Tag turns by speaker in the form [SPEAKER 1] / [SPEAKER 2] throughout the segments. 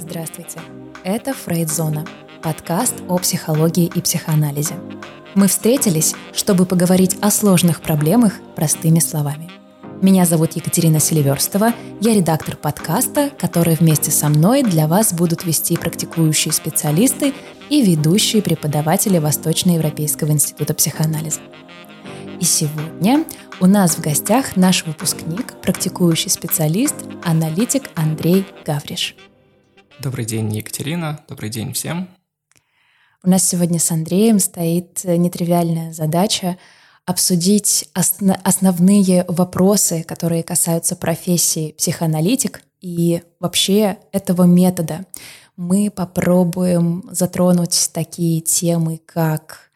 [SPEAKER 1] Здравствуйте. Это Фрейд-зона, подкаст о психологии и психоанализе. Мы встретились, чтобы поговорить о сложных проблемах простыми словами. Меня зовут Екатерина Селиверстова, я редактор подкаста, который вместе со мной для вас будут вести практикующие специалисты и ведущие преподаватели Восточноевропейского института психоанализа. И сегодня у нас в гостях наш выпускник, практикующий специалист, аналитик Андрей Гавриш.
[SPEAKER 2] Добрый день, Екатерина. Добрый день всем.
[SPEAKER 1] У нас сегодня с Андреем стоит нетривиальная задача обсудить осно- основные вопросы, которые касаются профессии психоаналитик и вообще этого метода. Мы попробуем затронуть такие темы, как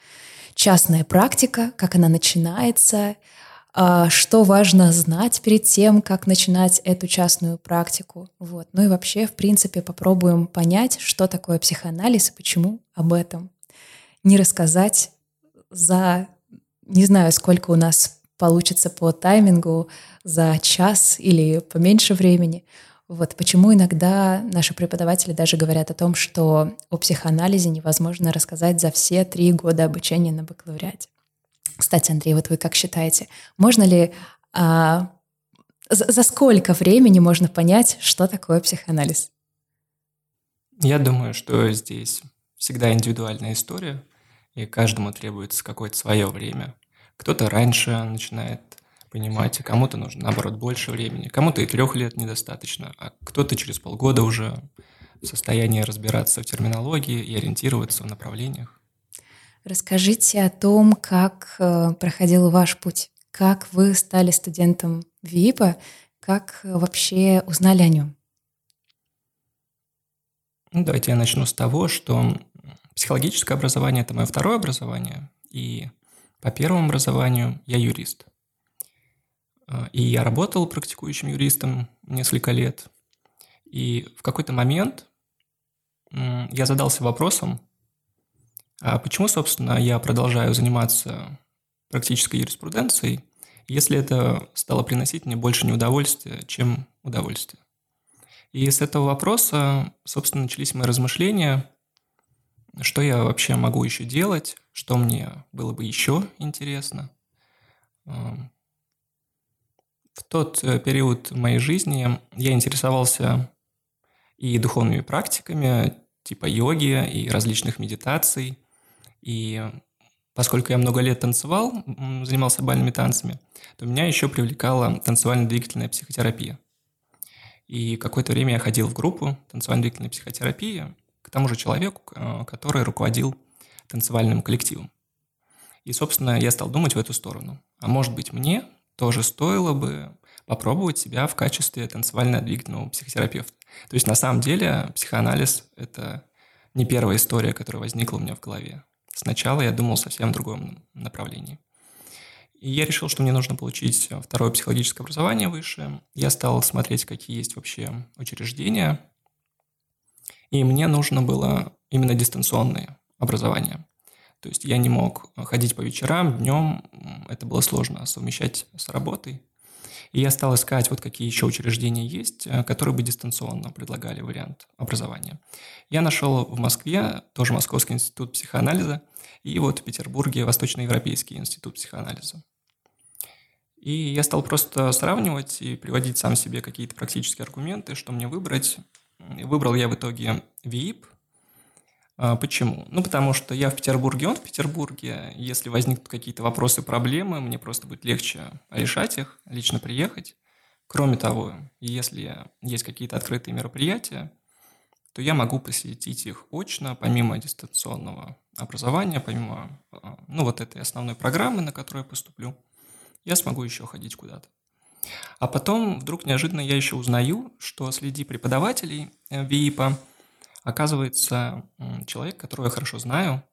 [SPEAKER 1] частная практика, как она начинается, что важно знать перед тем, как начинать эту частную практику. Вот. Ну и вообще, в принципе, попробуем понять, что такое психоанализ и почему об этом не рассказать за, не знаю, сколько у нас получится по таймингу, за час или поменьше времени. Вот почему иногда наши преподаватели даже говорят о том, что о психоанализе невозможно рассказать за все три года обучения на бакалавриате. Кстати, Андрей, вот вы как считаете, можно ли а, за, за сколько времени можно понять, что такое психоанализ?
[SPEAKER 2] Я думаю, что здесь всегда индивидуальная история, и каждому требуется какое-то свое время. Кто-то раньше начинает понимать, кому-то нужно, наоборот, больше времени, кому-то и трех лет недостаточно, а кто-то через полгода уже в состоянии разбираться в терминологии и ориентироваться в направлениях.
[SPEAKER 1] Расскажите о том, как э, проходил ваш путь, как вы стали студентом ВИПа, как вообще узнали о нем.
[SPEAKER 2] Ну, давайте я начну с того, что психологическое образование – это мое второе образование, и по первому образованию я юрист – а, и я работал практикующим юристом несколько лет. И в какой-то момент я задался вопросом, а почему, собственно, я продолжаю заниматься практической юриспруденцией, если это стало приносить мне больше неудовольствия, чем удовольствие. И с этого вопроса, собственно, начались мои размышления, что я вообще могу еще делать, что мне было бы еще интересно, в тот э, период моей жизни я интересовался и духовными практиками, типа йоги и различных медитаций. И поскольку я много лет танцевал, занимался бальными танцами, то меня еще привлекала танцевально-двигательная психотерапия. И какое-то время я ходил в группу танцевально-двигательной психотерапии к тому же человеку, э, который руководил танцевальным коллективом. И, собственно, я стал думать в эту сторону. А может быть, мне тоже стоило бы попробовать себя в качестве танцевально-двигательного психотерапевта. То есть на самом деле психоанализ – это не первая история, которая возникла у меня в голове. Сначала я думал совсем в другом направлении. И я решил, что мне нужно получить второе психологическое образование выше. Я стал смотреть, какие есть вообще учреждения. И мне нужно было именно дистанционное образование. То есть я не мог ходить по вечерам, днем, это было сложно совмещать с работой. И я стал искать, вот какие еще учреждения есть, э, которые бы дистанционно предлагали вариант образования. Я нашел в Москве тоже Московский институт психоанализа и вот в Петербурге Восточноевропейский институт психоанализа. И я стал просто сравнивать и приводить сам себе какие-то практические аргументы, что мне выбрать. Выбрал я в итоге ВИИП, почему? Ну, потому что я в Петербурге, он в Петербурге. Если возникнут какие-то вопросы, проблемы, мне просто будет легче решать их, лично приехать. Кроме того, если есть какие-то открытые мероприятия, то я могу посетить их очно, помимо дистанционного образования, помимо а, ну, вот этой основной программы, на которую я поступлю, я смогу еще ходить куда-то. А потом вдруг неожиданно я еще узнаю, что среди преподавателей э, ВИИПа – Оказывается, человек, которого я хорошо знаю,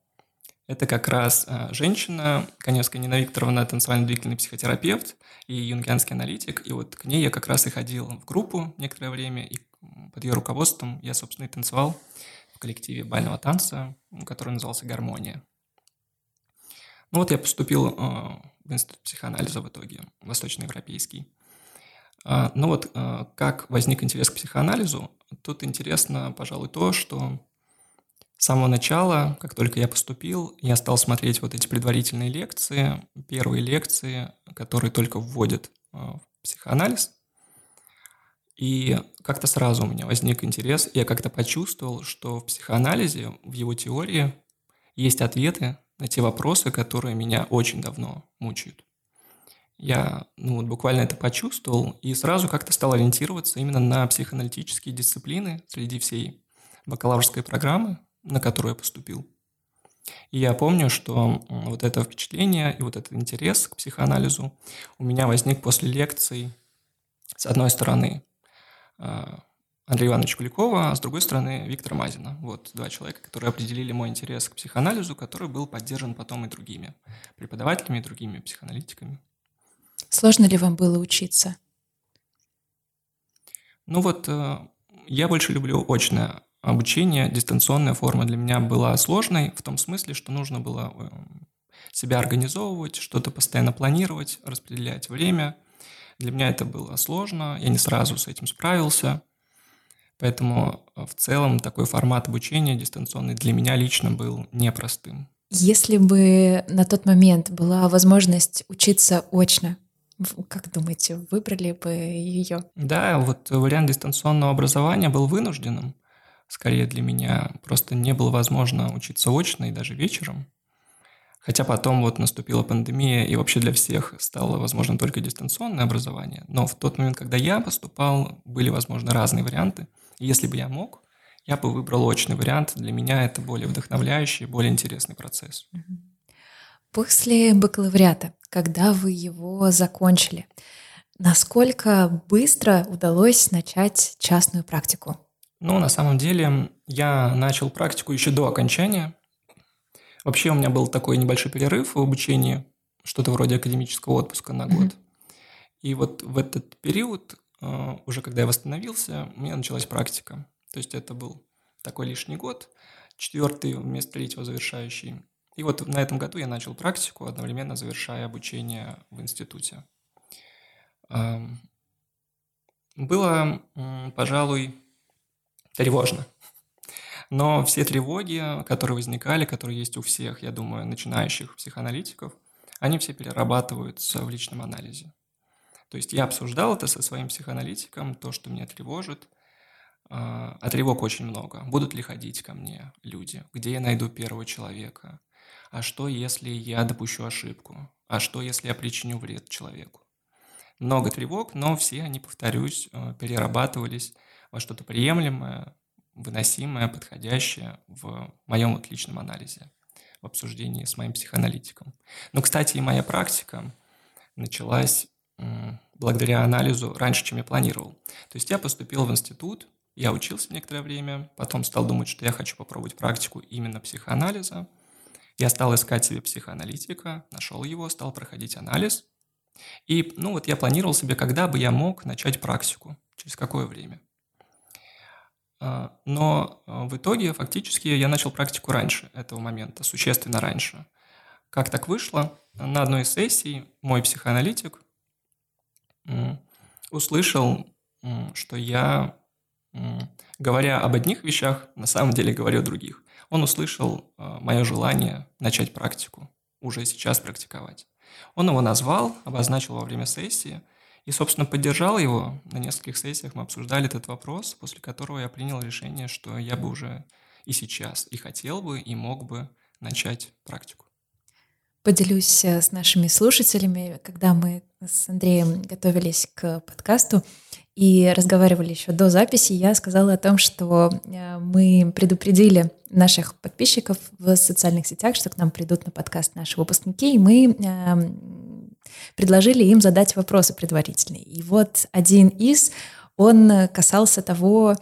[SPEAKER 2] это как раз э, женщина, Коневская Нина Викторовна, танцевально-двигательный психотерапевт и юнгианский аналитик. И вот к ней я как раз и ходил в группу некоторое время, и под ее руководством я, собственно, и танцевал в коллективе бального танца, который назывался «Гармония». Ну вот я поступил э, в институт психоанализа в итоге, восточноевропейский. А, ну вот, а, как возник интерес к психоанализу? Тут интересно, пожалуй, то, что с самого начала, как только я поступил, я стал смотреть вот эти предварительные лекции, первые лекции, которые только вводят а, в психоанализ. И как-то сразу у меня возник интерес, я как-то почувствовал, что в психоанализе, в его теории есть ответы на те вопросы, которые меня очень давно мучают. Я ну, вот буквально это почувствовал и сразу как-то стал ориентироваться именно на психоаналитические дисциплины среди всей бакалаврской программы, на которую я поступил. И я помню, что вот это впечатление и вот этот интерес к психоанализу у меня возник после лекций, с одной стороны, а, Андрея Ивановича Куликова, а с другой стороны Виктора Мазина. Вот два человека, которые определили мой интерес к психоанализу, который был поддержан потом и другими преподавателями, и другими психоаналитиками.
[SPEAKER 1] Сложно ли вам было учиться?
[SPEAKER 2] Ну вот, э, я больше люблю очное обучение, дистанционная форма для меня была сложной в том смысле, что нужно было э, себя организовывать, что-то постоянно планировать, распределять время. Для меня это было сложно, я не сразу с этим справился. Поэтому э, в целом такой формат обучения дистанционный для меня лично был непростым.
[SPEAKER 1] Если бы на тот момент была возможность учиться очно, как думаете, выбрали бы ее?
[SPEAKER 2] Да, вот вариант дистанционного образования был вынужденным. Скорее для меня просто не было возможно учиться очно и даже вечером. Хотя потом вот наступила пандемия, и вообще для всех стало возможно только дистанционное образование. Но в тот момент, когда я поступал, были возможны разные варианты. И если бы я мог, я бы выбрал очный вариант. Для меня это более вдохновляющий, более интересный процесс.
[SPEAKER 1] После бакалавриата когда вы его закончили. Насколько быстро удалось начать частную практику?
[SPEAKER 2] Ну, на самом деле, я начал практику еще до окончания. Вообще у меня был такой небольшой перерыв в обучении, что-то вроде академического отпуска на год. Mm-hmm. И вот в этот период, э, уже когда я восстановился, у меня началась практика. То есть это был такой лишний год, четвертый вместо третьего завершающий. И вот на этом году я начал практику, одновременно завершая обучение в институте. Было, пожалуй, тревожно. Но все тревоги, которые возникали, которые есть у всех, я думаю, начинающих психоаналитиков, они все перерабатываются в личном анализе. То есть я обсуждал это со своим психоаналитиком, то, что меня тревожит. А, а тревог очень много. Будут ли ходить ко мне люди? Где я найду первого человека? А что, если я допущу ошибку, а что, если я причиню вред человеку. Много тревог, но все они, повторюсь, э, перерабатывались во что-то приемлемое, выносимое, подходящее в моем вот личном анализе, в обсуждении с моим психоаналитиком. Ну, кстати, и моя практика началась благодаря анализу раньше, чем я планировал. То есть я поступил в институт, я учился некоторое время, потом стал думать, что я хочу попробовать практику именно психоанализа – я стал искать себе психоаналитика, нашел его, стал проходить анализ. И, ну вот я планировал себе, когда бы я мог начать практику, через какое время. А, но а, в итоге фактически я начал практику раньше этого момента, существенно раньше. Как так вышло? На одной из сессий мой психоаналитик услышал, что я, говоря об одних вещах, на самом деле говорю о других он услышал э, мое желание начать практику, уже сейчас практиковать. Он его назвал, обозначил во время сессии и, собственно, поддержал его. На нескольких сессиях мы обсуждали этот вопрос, после которого я принял решение, что я бы уже и сейчас и хотел бы, и мог бы начать практику.
[SPEAKER 1] Поделюсь э, с нашими слушателями, когда мы с Андреем готовились к подкасту, и разговаривали еще до записи, я сказала о том, что э, мы предупредили наших подписчиков в социальных сетях, что к нам придут на подкаст наши выпускники, и мы эм, предложили им задать вопросы предварительные. И вот один из, он касался того,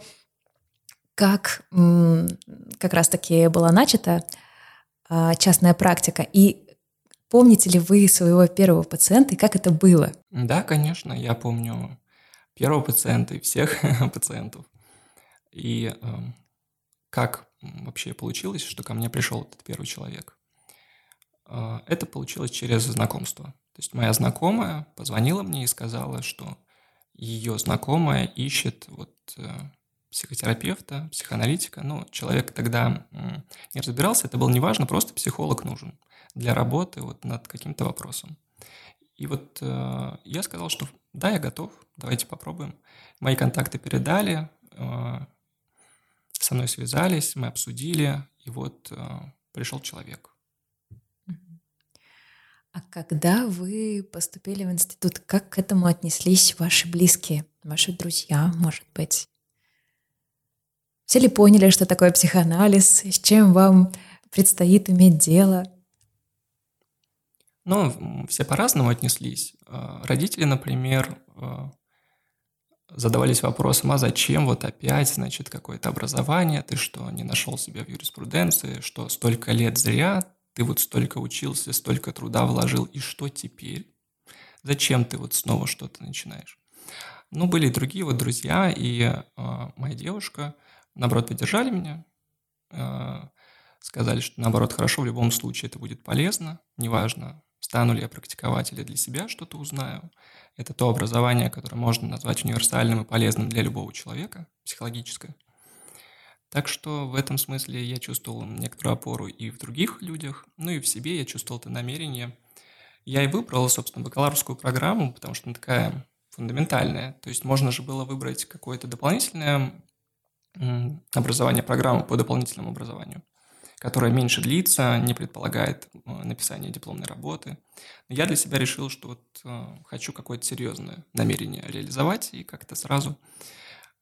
[SPEAKER 1] как как раз-таки была начата а, частная практика. И помните ли вы своего первого пациента и как это было?
[SPEAKER 2] Да, конечно, я помню первого пациента и всех пациентов. И э, как вообще получилось, что ко мне пришел этот первый человек? Э, это получилось через знакомство. То есть моя знакомая позвонила мне и сказала, что ее знакомая ищет вот э, психотерапевта, психоаналитика. Ну, человек тогда не разбирался, это было неважно, просто психолог нужен для работы вот над каким-то вопросом. И вот э, я сказал, что да, я готов, давайте попробуем. Мои контакты передали, э, со мной связались, мы обсудили, и вот э, пришел человек.
[SPEAKER 1] А когда вы поступили в институт, как к этому отнеслись ваши близкие, ваши друзья, может быть? Все ли поняли, что такое психоанализ, с чем вам предстоит иметь дело?
[SPEAKER 2] Ну, все по-разному отнеслись. Э, родители, например, э, задавались вопросом, а зачем вот опять, значит, какое-то образование, ты что, не нашел себя в юриспруденции, что столько лет зря, ты вот столько учился, столько труда вложил, и что теперь? Зачем ты вот снова что-то начинаешь? Ну, были другие вот друзья, и э, моя девушка, наоборот, поддержали меня, э, сказали, что наоборот, хорошо, в любом случае это будет полезно, неважно, стану ли я практиковать или для себя что-то узнаю. Это то образование, которое можно назвать универсальным и полезным для любого человека, психологическое. Так что в этом смысле я чувствовал некоторую опору и в других людях, ну и в себе я чувствовал это намерение. Я и выбрал, собственно, бакалаврскую программу, потому что она такая фундаментальная. То есть можно же было выбрать какое-то дополнительное образование, программу по дополнительному образованию которая меньше длится, не предполагает э, написание дипломной работы. Но я для себя решил, что вот э, хочу какое-то серьезное намерение реализовать, и как-то сразу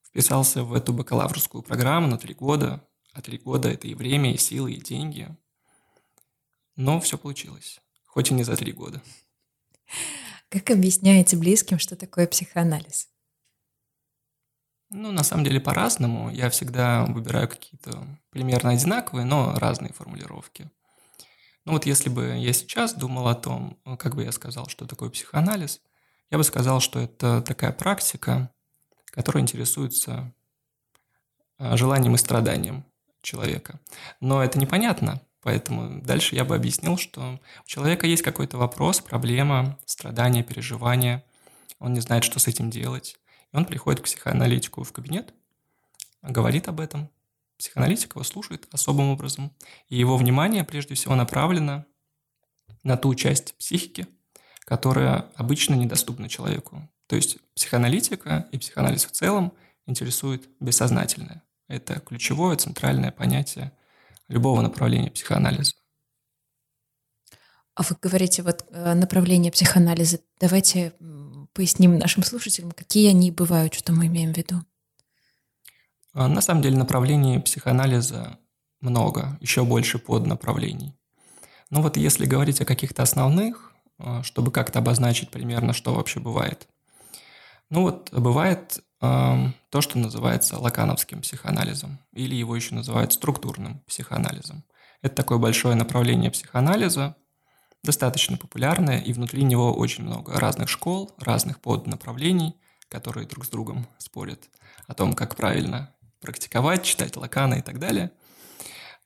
[SPEAKER 2] вписался в эту бакалаврскую программу на три года. А три года – это и время, и силы, и деньги. Но все получилось, хоть и не за три года.
[SPEAKER 1] Как объясняете близким, что такое психоанализ?
[SPEAKER 2] Ну, на самом деле по-разному. Я всегда выбираю какие-то примерно одинаковые, но разные формулировки. Ну вот если бы я сейчас думал о том, как бы я сказал, что такое психоанализ, я бы сказал, что это такая практика, которая интересуется а, желанием и страданием человека. Но это непонятно, поэтому дальше я бы объяснил, что у человека есть какой-то вопрос, проблема, страдание, переживание, он не знает, что с этим делать. Он приходит к психоаналитику в кабинет, говорит об этом. Психоаналитик его слушает особым образом. И его внимание прежде всего направлено на ту часть психики, которая обычно недоступна человеку. То есть психоаналитика и психоанализ в целом интересует бессознательное. Это ключевое, центральное понятие любого направления психоанализа.
[SPEAKER 1] А вы говорите, вот э, направление психоанализа. Давайте поясним нашим слушателям, какие они бывают, что мы имеем в виду.
[SPEAKER 2] А, на самом деле направлений психоанализа много, еще больше поднаправлений. Но вот если говорить о каких-то основных, а, чтобы как-то обозначить примерно, что вообще бывает. Ну вот бывает э, то, что называется лакановским психоанализом, или его еще называют структурным психоанализом. Это такое большое направление психоанализа, достаточно популярное, и внутри него очень много разных школ, разных поднаправлений, которые друг с другом спорят о том, как правильно практиковать, читать Лакана и так далее.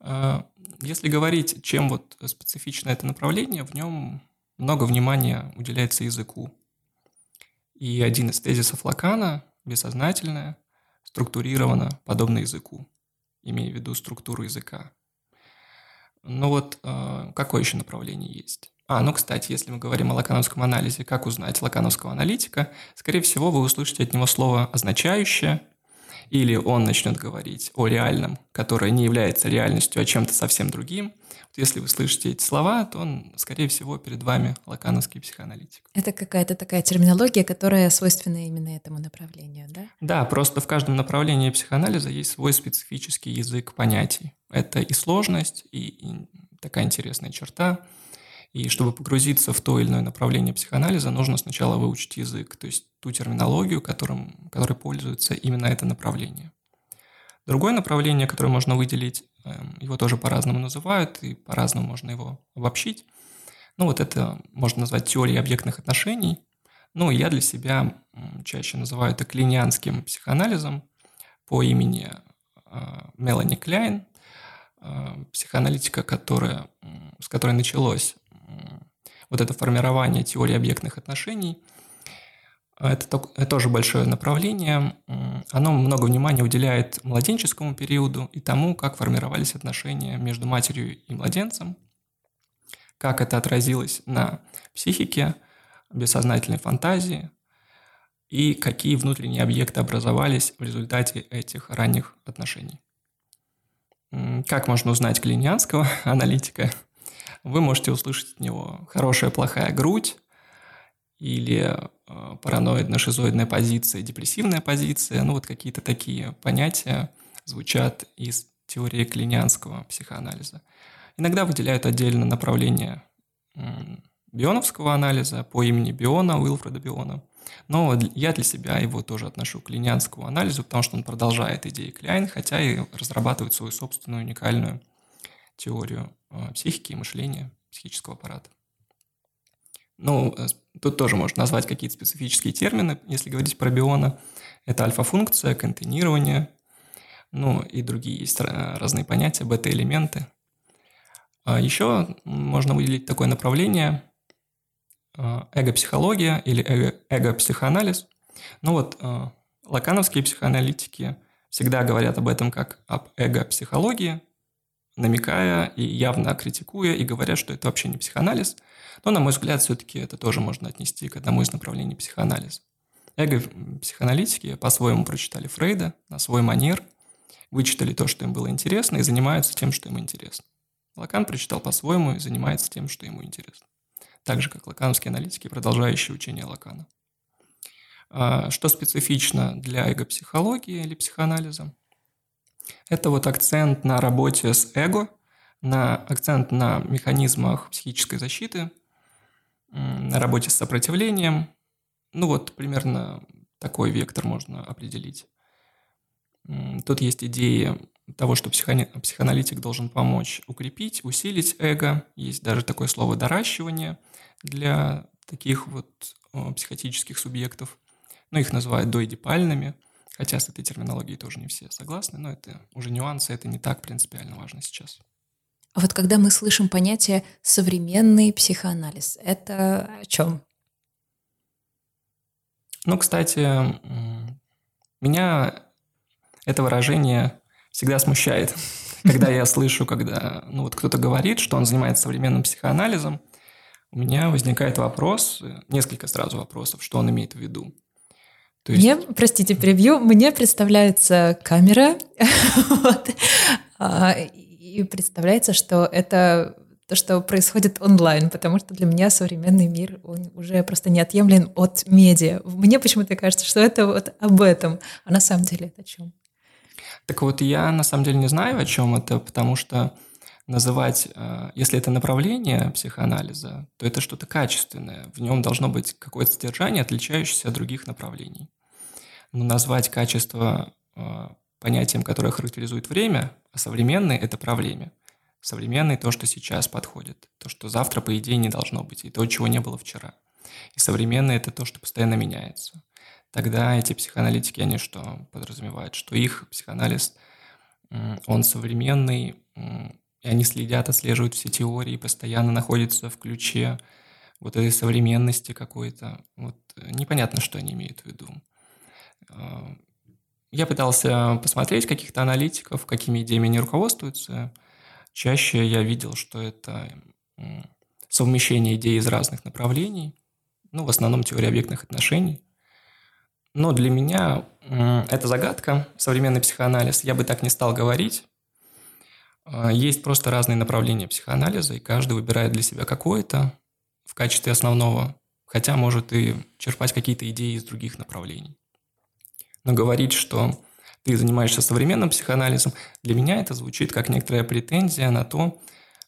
[SPEAKER 2] А, если говорить, чем вот специфично это направление, в нем много внимания уделяется языку. И один из тезисов Лакана – бессознательное, структурировано подобно языку, имея в виду структуру языка. Ну вот э, какое еще направление есть? А, ну, кстати, если мы говорим о лакановском анализе, как узнать лакановского аналитика? Скорее всего, вы услышите от него слово «означающее», или он начнет говорить о реальном, которое не является реальностью, а чем-то совсем другим. Вот если вы слышите эти слова, то он, скорее всего, перед вами лакановский психоаналитик.
[SPEAKER 1] Это какая-то такая терминология, которая свойственна именно этому направлению, да?
[SPEAKER 2] Да, просто в каждом направлении психоанализа есть свой специфический язык понятий. Это и сложность, и, и такая интересная черта. И чтобы погрузиться в то или иное направление психоанализа, нужно сначала выучить язык, то есть ту терминологию, которым, которой пользуется именно это направление. Другое направление, которое можно выделить, эм, его тоже по-разному называют, и по-разному можно его обобщить. Ну вот это можно назвать теорией объектных отношений. Ну, я для себя чаще называю это клинианским психоанализом по имени э, Мелани Кляйн, э, психоаналитика, которая, с которой началось вот это формирование теории объектных отношений, это тоже большое направление. Оно много внимания уделяет младенческому периоду и тому, как формировались отношения между матерью и младенцем, как это отразилось на психике, бессознательной фантазии и какие внутренние объекты образовались в результате этих ранних отношений. Как можно узнать клинианского аналитика? Вы можете услышать от него хорошая, плохая грудь, или э, параноидно-шизоидная позиция, депрессивная позиция, ну вот какие-то такие понятия звучат из теории клинианского психоанализа. Иногда выделяют отдельно направление бионовского анализа по имени Биона, Уилфреда Биона. Но я для себя его тоже отношу к линианскому анализу, потому что он продолжает идеи Кляйн, хотя и разрабатывает свою собственную уникальную теорию э, психики и мышления психического аппарата. Ну, э, тут тоже можно назвать какие-то специфические термины, если говорить про биона. Это альфа-функция, контейнирование, ну и другие есть разные понятия, бета-элементы. А еще можно выделить такое направление э, эго-психология или эго-психоанализ. Ну вот э, лакановские психоаналитики всегда говорят об этом как об эго-психологии, намекая и явно критикуя, и говорят, что это вообще не психоанализ – но, на мой взгляд, все-таки это тоже можно отнести к одному из направлений психоанализа. Эго-психоаналитики по-своему прочитали Фрейда на свой манер, вычитали то, что им было интересно, и занимаются тем, что им интересно. Лакан прочитал по-своему и занимается тем, что ему интересно. Так же, как лакановские аналитики, продолжающие учение Лакана. А, что специфично для эго-психологии или психоанализа? Это вот акцент на работе с эго, на акцент на механизмах психической защиты – на работе с сопротивлением. Ну вот примерно такой вектор можно определить. Тут есть идеи того, что психоаналитик должен помочь укрепить, усилить эго. Есть даже такое слово «доращивание» для таких вот психотических субъектов. Ну, их называют доидипальными, хотя с этой терминологией тоже не все согласны, но это уже нюансы, это не так принципиально важно сейчас.
[SPEAKER 1] А вот когда мы слышим понятие современный психоанализ, это о чем?
[SPEAKER 2] Ну, кстати, меня это выражение всегда смущает. Когда я слышу, когда ну, вот кто-то говорит, что он занимается современным психоанализом, у меня возникает вопрос, несколько сразу вопросов, что он имеет в виду.
[SPEAKER 1] То есть... Мне, простите, превью, мне представляется камера, вот, а, и представляется, что это то, что происходит онлайн, потому что для меня современный мир он уже просто неотъемлем от медиа. Мне почему-то кажется, что это вот об этом, а на самом деле это о чем?
[SPEAKER 2] Так вот, я на самом деле не знаю, о чем это, потому что называть, э, если это направление психоанализа, то это что-то качественное. В нем должно быть какое-то содержание, отличающееся от других направлений. Но назвать качество э, понятием, которое характеризует время, а современный – это про время. Современный – то, что сейчас подходит, то, что завтра, по идее, не должно быть, и то, чего не было вчера. И современный – это то, что постоянно меняется. Тогда эти психоаналитики, они что подразумевают? Что их психоанализ, он современный, и они следят, отслеживают все теории, постоянно находятся в ключе вот этой современности какой-то. Вот непонятно, что они имеют в виду. А, я пытался посмотреть каких-то аналитиков, какими идеями они руководствуются. Чаще я видел, что это совмещение идей из разных направлений, ну, в основном теория объектных отношений. Но для меня это загадка, современный психоанализ. Я бы так не стал говорить. А, есть просто разные направления психоанализа, и каждый выбирает для себя какое-то в качестве основного, хотя может и черпать какие-то идеи из других направлений но говорить, что ты занимаешься современным психоанализом, для меня это звучит как некоторая претензия на то,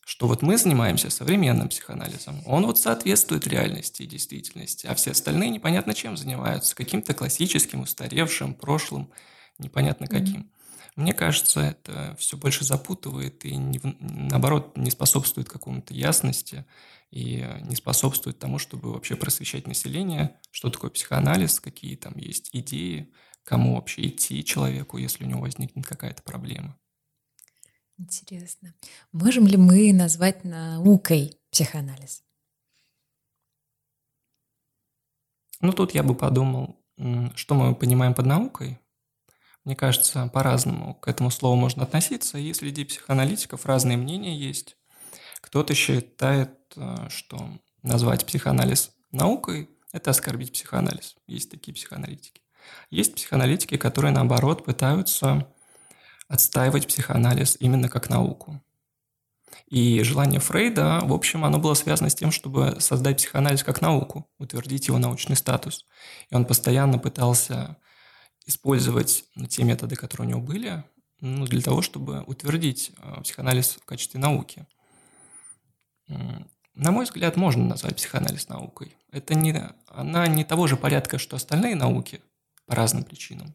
[SPEAKER 2] что вот мы занимаемся современным психоанализом, он вот соответствует реальности и действительности, а все остальные непонятно чем занимаются, каким-то классическим, устаревшим, прошлым, непонятно каким. Мне кажется, это все больше запутывает и, не, наоборот, не способствует какому-то ясности и не способствует тому, чтобы вообще просвещать население, что такое психоанализ, какие там есть идеи, кому вообще идти человеку, если у него возникнет какая-то проблема.
[SPEAKER 1] Интересно. Можем ли мы назвать наукой психоанализ?
[SPEAKER 2] Ну, тут я бы подумал, что мы понимаем под наукой. Мне кажется, по-разному к этому слову можно относиться, и среди психоаналитиков разные мнения есть. Кто-то считает, э, что назвать психоанализ наукой – это оскорбить психоанализ. Есть такие психоаналитики. Есть психоаналитики, которые, наоборот, пытаются отстаивать психоанализ именно как науку. И желание Фрейда, в общем, оно было связано с тем, чтобы создать психоанализ как науку, утвердить его научный статус. И он постоянно пытался использовать ну, те методы, которые у него были, ну, для того, чтобы утвердить э, психоанализ в качестве науки. На мой взгляд, можно назвать психоанализ наукой. Это не, она не того же порядка, что остальные науки, по разным причинам.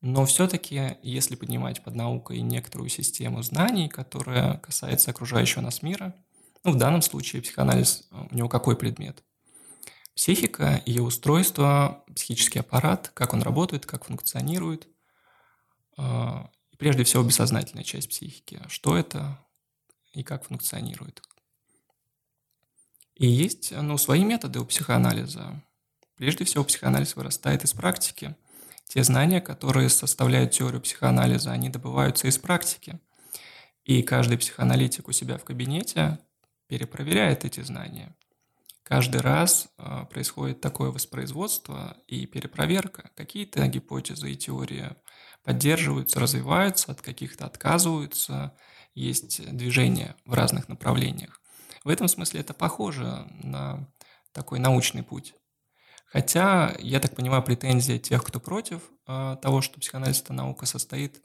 [SPEAKER 2] Но все-таки, если поднимать под наукой некоторую систему знаний, которая касается окружающего нас мира, ну, в данном случае психоанализ, э, у него какой предмет? Психика, ее устройство, психический аппарат, как он работает, как функционирует. И прежде всего бессознательная часть психики. Что это и как функционирует. И есть ну, свои методы у психоанализа. Прежде всего, психоанализ вырастает из практики. Те знания, которые составляют теорию психоанализа, они добываются из практики. И каждый психоаналитик у себя в кабинете перепроверяет эти знания. Каждый раз а, происходит такое воспроизводство и перепроверка. Какие-то гипотезы и теории поддерживаются, развиваются, от каких-то отказываются, есть движение в разных направлениях. В этом смысле это похоже на такой научный путь. Хотя, я так понимаю, претензия тех, кто против э, того, что психоанализ – это наука, состоит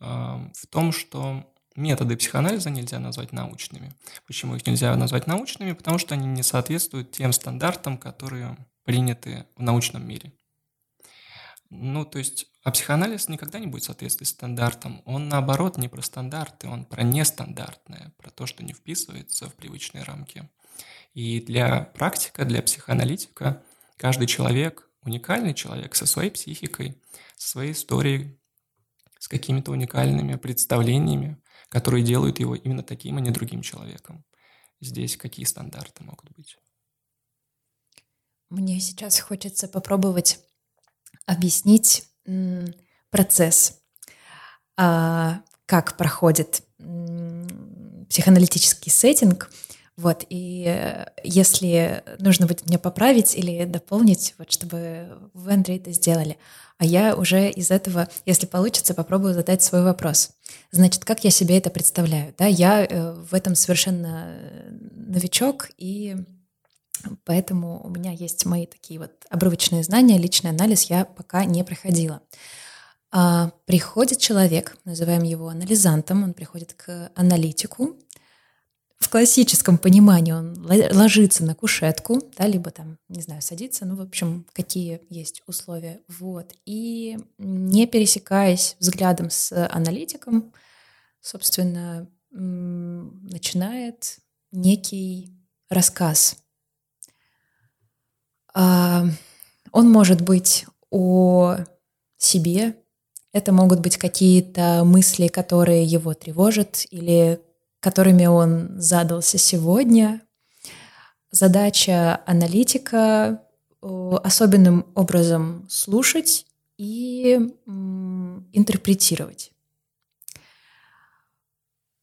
[SPEAKER 2] э, в том, что методы психоанализа нельзя назвать научными. Почему их нельзя назвать научными? Потому что они не соответствуют тем стандартам, которые приняты в научном мире. Ну, то есть, а психоанализ никогда не будет соответствовать стандартам. Он, наоборот, не про стандарты, он про нестандартное, про то, что не вписывается в привычные рамки. И для практика, для психоаналитика – Каждый человек уникальный человек со своей психикой, со своей историей, с какими-то уникальными представлениями, которые делают его именно таким, а не другим человеком. Здесь какие стандарты могут быть?
[SPEAKER 1] Мне сейчас хочется попробовать объяснить процесс, а, как проходит психоаналитический сеттинг – вот, и э, если нужно будет мне поправить или дополнить, вот, чтобы вы, Андрей, это сделали. А я уже из этого, если получится, попробую задать свой вопрос. Значит, как я себе это представляю? Да, я э, в этом совершенно новичок, и поэтому у меня есть мои такие вот обрывочные знания, личный анализ я пока не проходила. А приходит человек, называем его анализантом, он приходит к аналитику, в классическом понимании он ложится на кушетку, да, либо там, не знаю, садится, ну, в общем, какие есть условия, вот, и не пересекаясь взглядом с аналитиком, собственно, начинает некий рассказ. А, он может быть о себе, это могут быть какие-то мысли, которые его тревожат или которыми он задался сегодня. Задача аналитика особенным образом слушать и интерпретировать.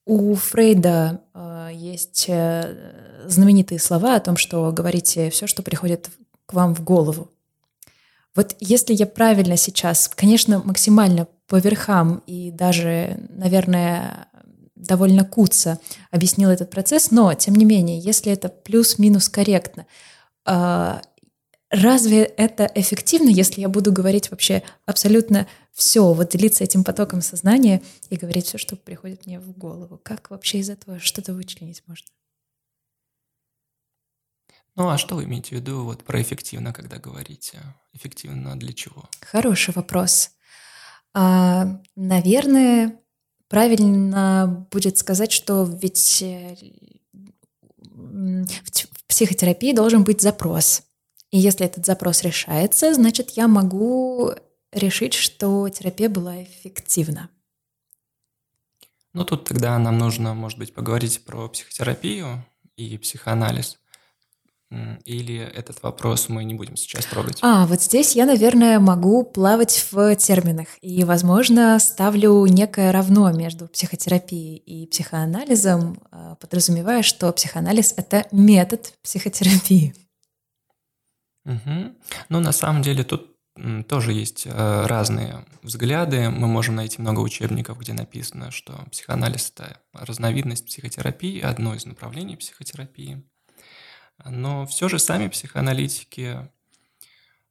[SPEAKER 1] У Фрейда э, есть э, знаменитые слова о том, что говорите все, что приходит к вам в голову. Вот если я правильно сейчас, конечно, максимально по верхам и даже, наверное, довольно куца объяснил этот процесс, но, тем не менее, если это плюс-минус корректно, а, разве это эффективно, если я буду говорить вообще абсолютно все, вот делиться этим потоком сознания и говорить все, что приходит мне в голову? Как вообще из этого что-то вычленить можно?
[SPEAKER 2] Ну а что вы имеете в виду вот про эффективно, когда говорите? Эффективно для чего?
[SPEAKER 1] Хороший вопрос. А, наверное, правильно будет сказать, что ведь э, в психотерапии должен быть запрос. И если этот запрос решается, значит, я могу решить, что терапия была эффективна.
[SPEAKER 2] Ну, тут тогда нам нужно, может быть, поговорить про психотерапию и психоанализ. Или этот вопрос мы не будем сейчас трогать?
[SPEAKER 1] А, вот здесь я, наверное, могу плавать в терминах и, возможно, ставлю некое равно между психотерапией и психоанализом, а, подразумевая, что психоанализ — это метод психотерапии.
[SPEAKER 2] Угу. Ну, на самом деле тут тоже есть э, разные взгляды. Мы можем найти много учебников, где написано, что психоанализ – это разновидность психотерапии, одно из направлений психотерапии. Но все же сами психоаналитики,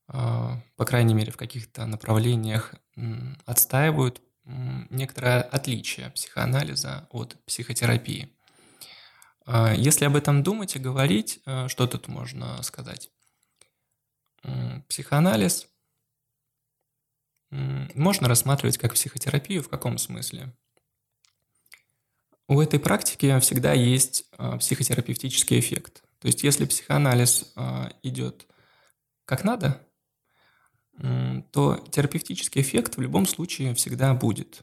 [SPEAKER 2] э, по крайней мере, в каких-то направлениях отстаивают некоторое отличие психоанализа от психотерапии. Э, если об этом думать и говорить, что тут можно сказать? Психоанализ можно рассматривать как психотерапию в каком смысле? У этой практики всегда есть а, психотерапевтический эффект. То есть если психоанализ а, идет как надо, то терапевтический эффект в любом случае всегда будет.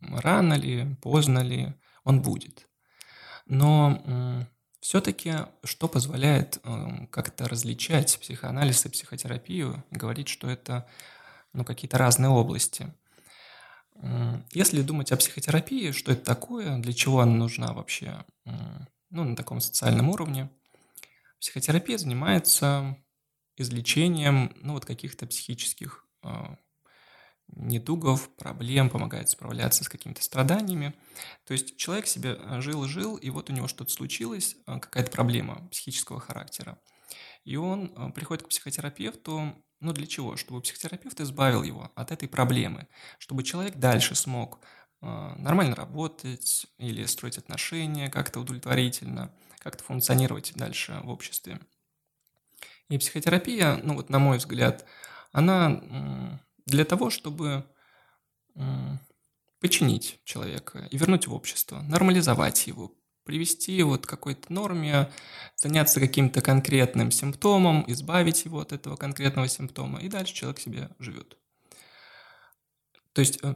[SPEAKER 2] Рано ли, поздно ли, он будет. Но все-таки что позволяет как-то различать психоанализ и психотерапию говорить, что это ну, какие-то разные области. Если думать о психотерапии, что это такое, для чего она нужна вообще, ну, на таком социальном уровне, психотерапия занимается излечением, ну, вот каких-то психических а, недугов, проблем, помогает справляться с какими-то страданиями. То есть человек себе жил-жил, и вот у него что-то случилось, а, какая-то проблема психического характера. И он а, приходит к психотерапевту ну для чего? Чтобы психотерапевт избавил его от этой проблемы, чтобы человек дальше смог э, нормально работать или строить отношения как-то удовлетворительно, как-то функционировать дальше в обществе. И психотерапия, ну вот на мой взгляд, она для того, чтобы починить человека и вернуть в общество, нормализовать его, привести вот к какой-то норме, заняться каким-то конкретным симптомом, избавить его от этого конкретного симптома, и дальше человек себе живет. То есть э,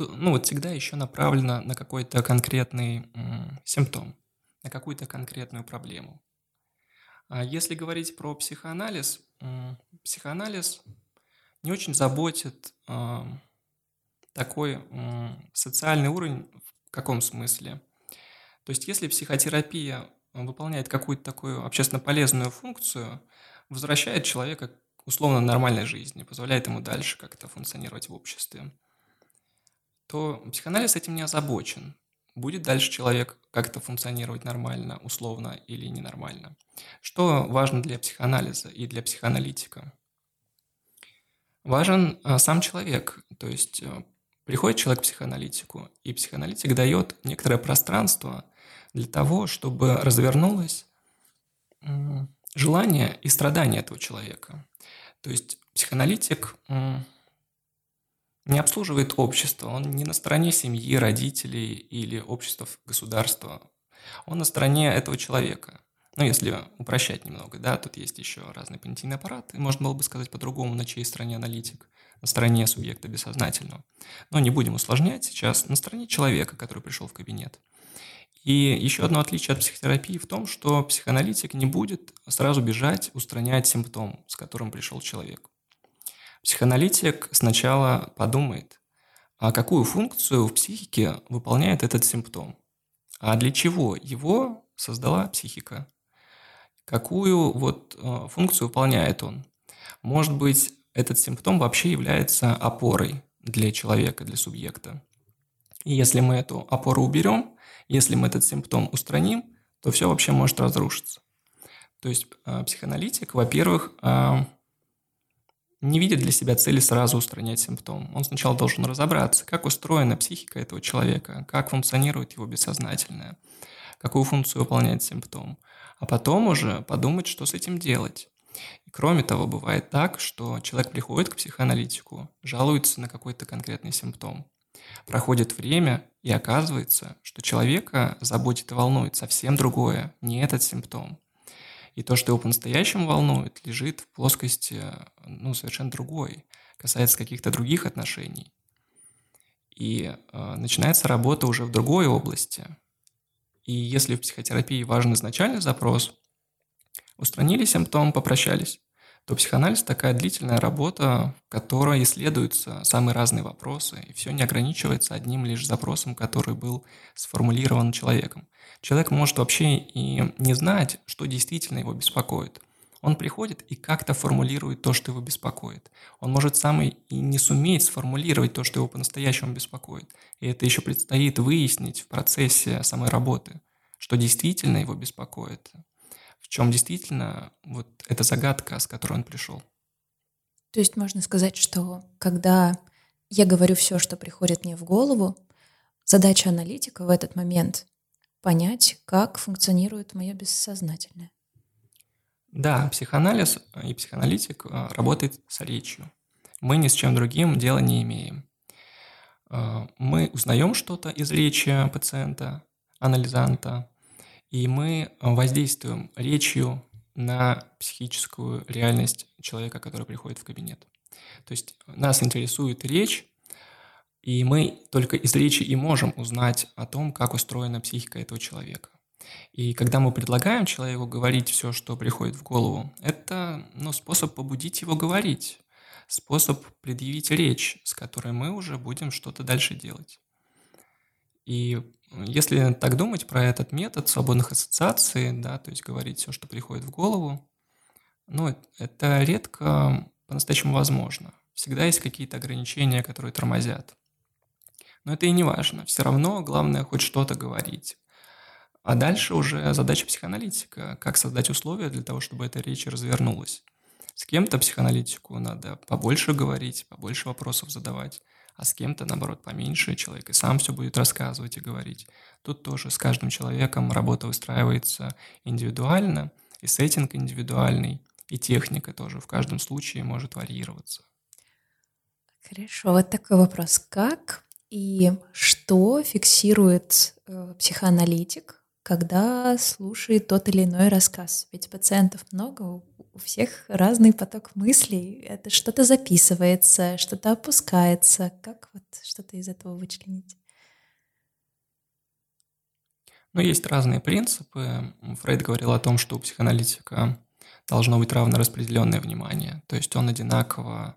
[SPEAKER 2] ну вот всегда еще направлена на какой-то конкретный симптом, на какую-то конкретную проблему. А если говорить про психоанализ, психоанализ не очень заботит такой социальный уровень, в каком смысле? То есть если психотерапия выполняет какую-то такую общественно полезную функцию, возвращает человека условно нормальной жизни, позволяет ему дальше как-то функционировать в обществе, то психоанализ этим не озабочен. Будет дальше человек как-то функционировать нормально, условно или ненормально. Что важно для психоанализа и для психоаналитика? Важен а, сам человек, то есть э, Приходит человек к психоаналитику, и психоаналитик дает некоторое пространство для того, чтобы развернулось желание и страдание этого человека. То есть психоаналитик не обслуживает общество, он не на стороне семьи, родителей или общества, государства. Он на стороне этого человека. Ну, если упрощать немного, да, тут есть еще разные понятийные аппараты. Можно было бы сказать по-другому, на чьей стороне аналитик на стороне субъекта бессознательного. Но не будем усложнять сейчас, на стороне человека, который пришел в кабинет. И еще одно отличие от психотерапии в том, что психоаналитик не будет сразу бежать, устранять симптом, с которым пришел человек. Психоаналитик сначала подумает, а какую функцию в психике выполняет этот симптом, а для чего его создала психика, какую вот э, функцию выполняет он. Может быть, этот симптом вообще является опорой для человека, для субъекта. И если мы эту опору уберем, если мы этот симптом устраним, то все вообще может разрушиться. То есть э, психоаналитик, во-первых, э, не видит для себя цели сразу устранять симптом. Он сначала должен разобраться, как устроена психика этого человека, как функционирует его бессознательное, какую функцию выполняет симптом, а потом уже подумать, что с этим делать. И кроме того, бывает так, что человек приходит к психоаналитику, жалуется на какой-то конкретный симптом. Проходит время, и оказывается, что человека заботит и волнует совсем другое, не этот симптом. И то, что его по-настоящему волнует, лежит в плоскости, ну, совершенно другой, касается каких-то других отношений. И э, начинается работа уже в другой области. И если в психотерапии важен изначальный запрос, устранили симптом, попрощались, то психоанализ такая длительная работа, в которой исследуются самые разные вопросы, и все не ограничивается одним лишь запросом, который был сформулирован человеком. Человек может вообще и не знать, что действительно его беспокоит. Он приходит и как-то формулирует то, что его беспокоит. Он может сам и не суметь сформулировать то, что его по-настоящему беспокоит. И это еще предстоит выяснить в процессе самой работы, что действительно его беспокоит, в чем действительно вот эта загадка, с которой он пришел.
[SPEAKER 1] То есть можно сказать, что когда я говорю все, что приходит мне в голову, задача аналитика в этот момент понять, как функционирует мое бессознательное.
[SPEAKER 2] Да, психоанализ и психоаналитик э, работает с речью. Мы ни с чем другим дела не имеем. Э, мы узнаем что-то из речи пациента, анализанта, и мы воздействуем речью на психическую реальность человека, который приходит в кабинет. То есть нас интересует речь, и мы только из речи и можем узнать о том, как устроена психика этого человека. И когда мы предлагаем человеку говорить все, что приходит в голову, это ну, способ побудить его говорить, способ предъявить речь, с которой мы уже будем что-то дальше делать. И если так думать про этот метод свободных ассоциаций, да, то есть говорить все, что приходит в голову, ну, это редко по-настоящему возможно. Всегда есть какие-то ограничения, которые тормозят. Но это и не важно. Все равно главное хоть что-то говорить. А дальше уже задача психоаналитика, как создать условия для того, чтобы эта речь развернулась. С кем-то психоаналитику надо побольше говорить, побольше вопросов задавать а с кем-то, наоборот, поменьше человек и сам все будет рассказывать и говорить. Тут тоже с каждым человеком работа выстраивается индивидуально, и сеттинг индивидуальный, и техника тоже в каждом случае может варьироваться.
[SPEAKER 1] Хорошо, вот такой вопрос. Как и что фиксирует э, психоаналитик, когда слушает тот или иной рассказ? Ведь пациентов много, у всех разный поток мыслей. Это что-то записывается, что-то опускается. Как вот что-то из этого вычленить?
[SPEAKER 2] Ну, есть разные принципы. Фрейд говорил о том, что у психоаналитика должно быть равно распределенное внимание. То есть он одинаково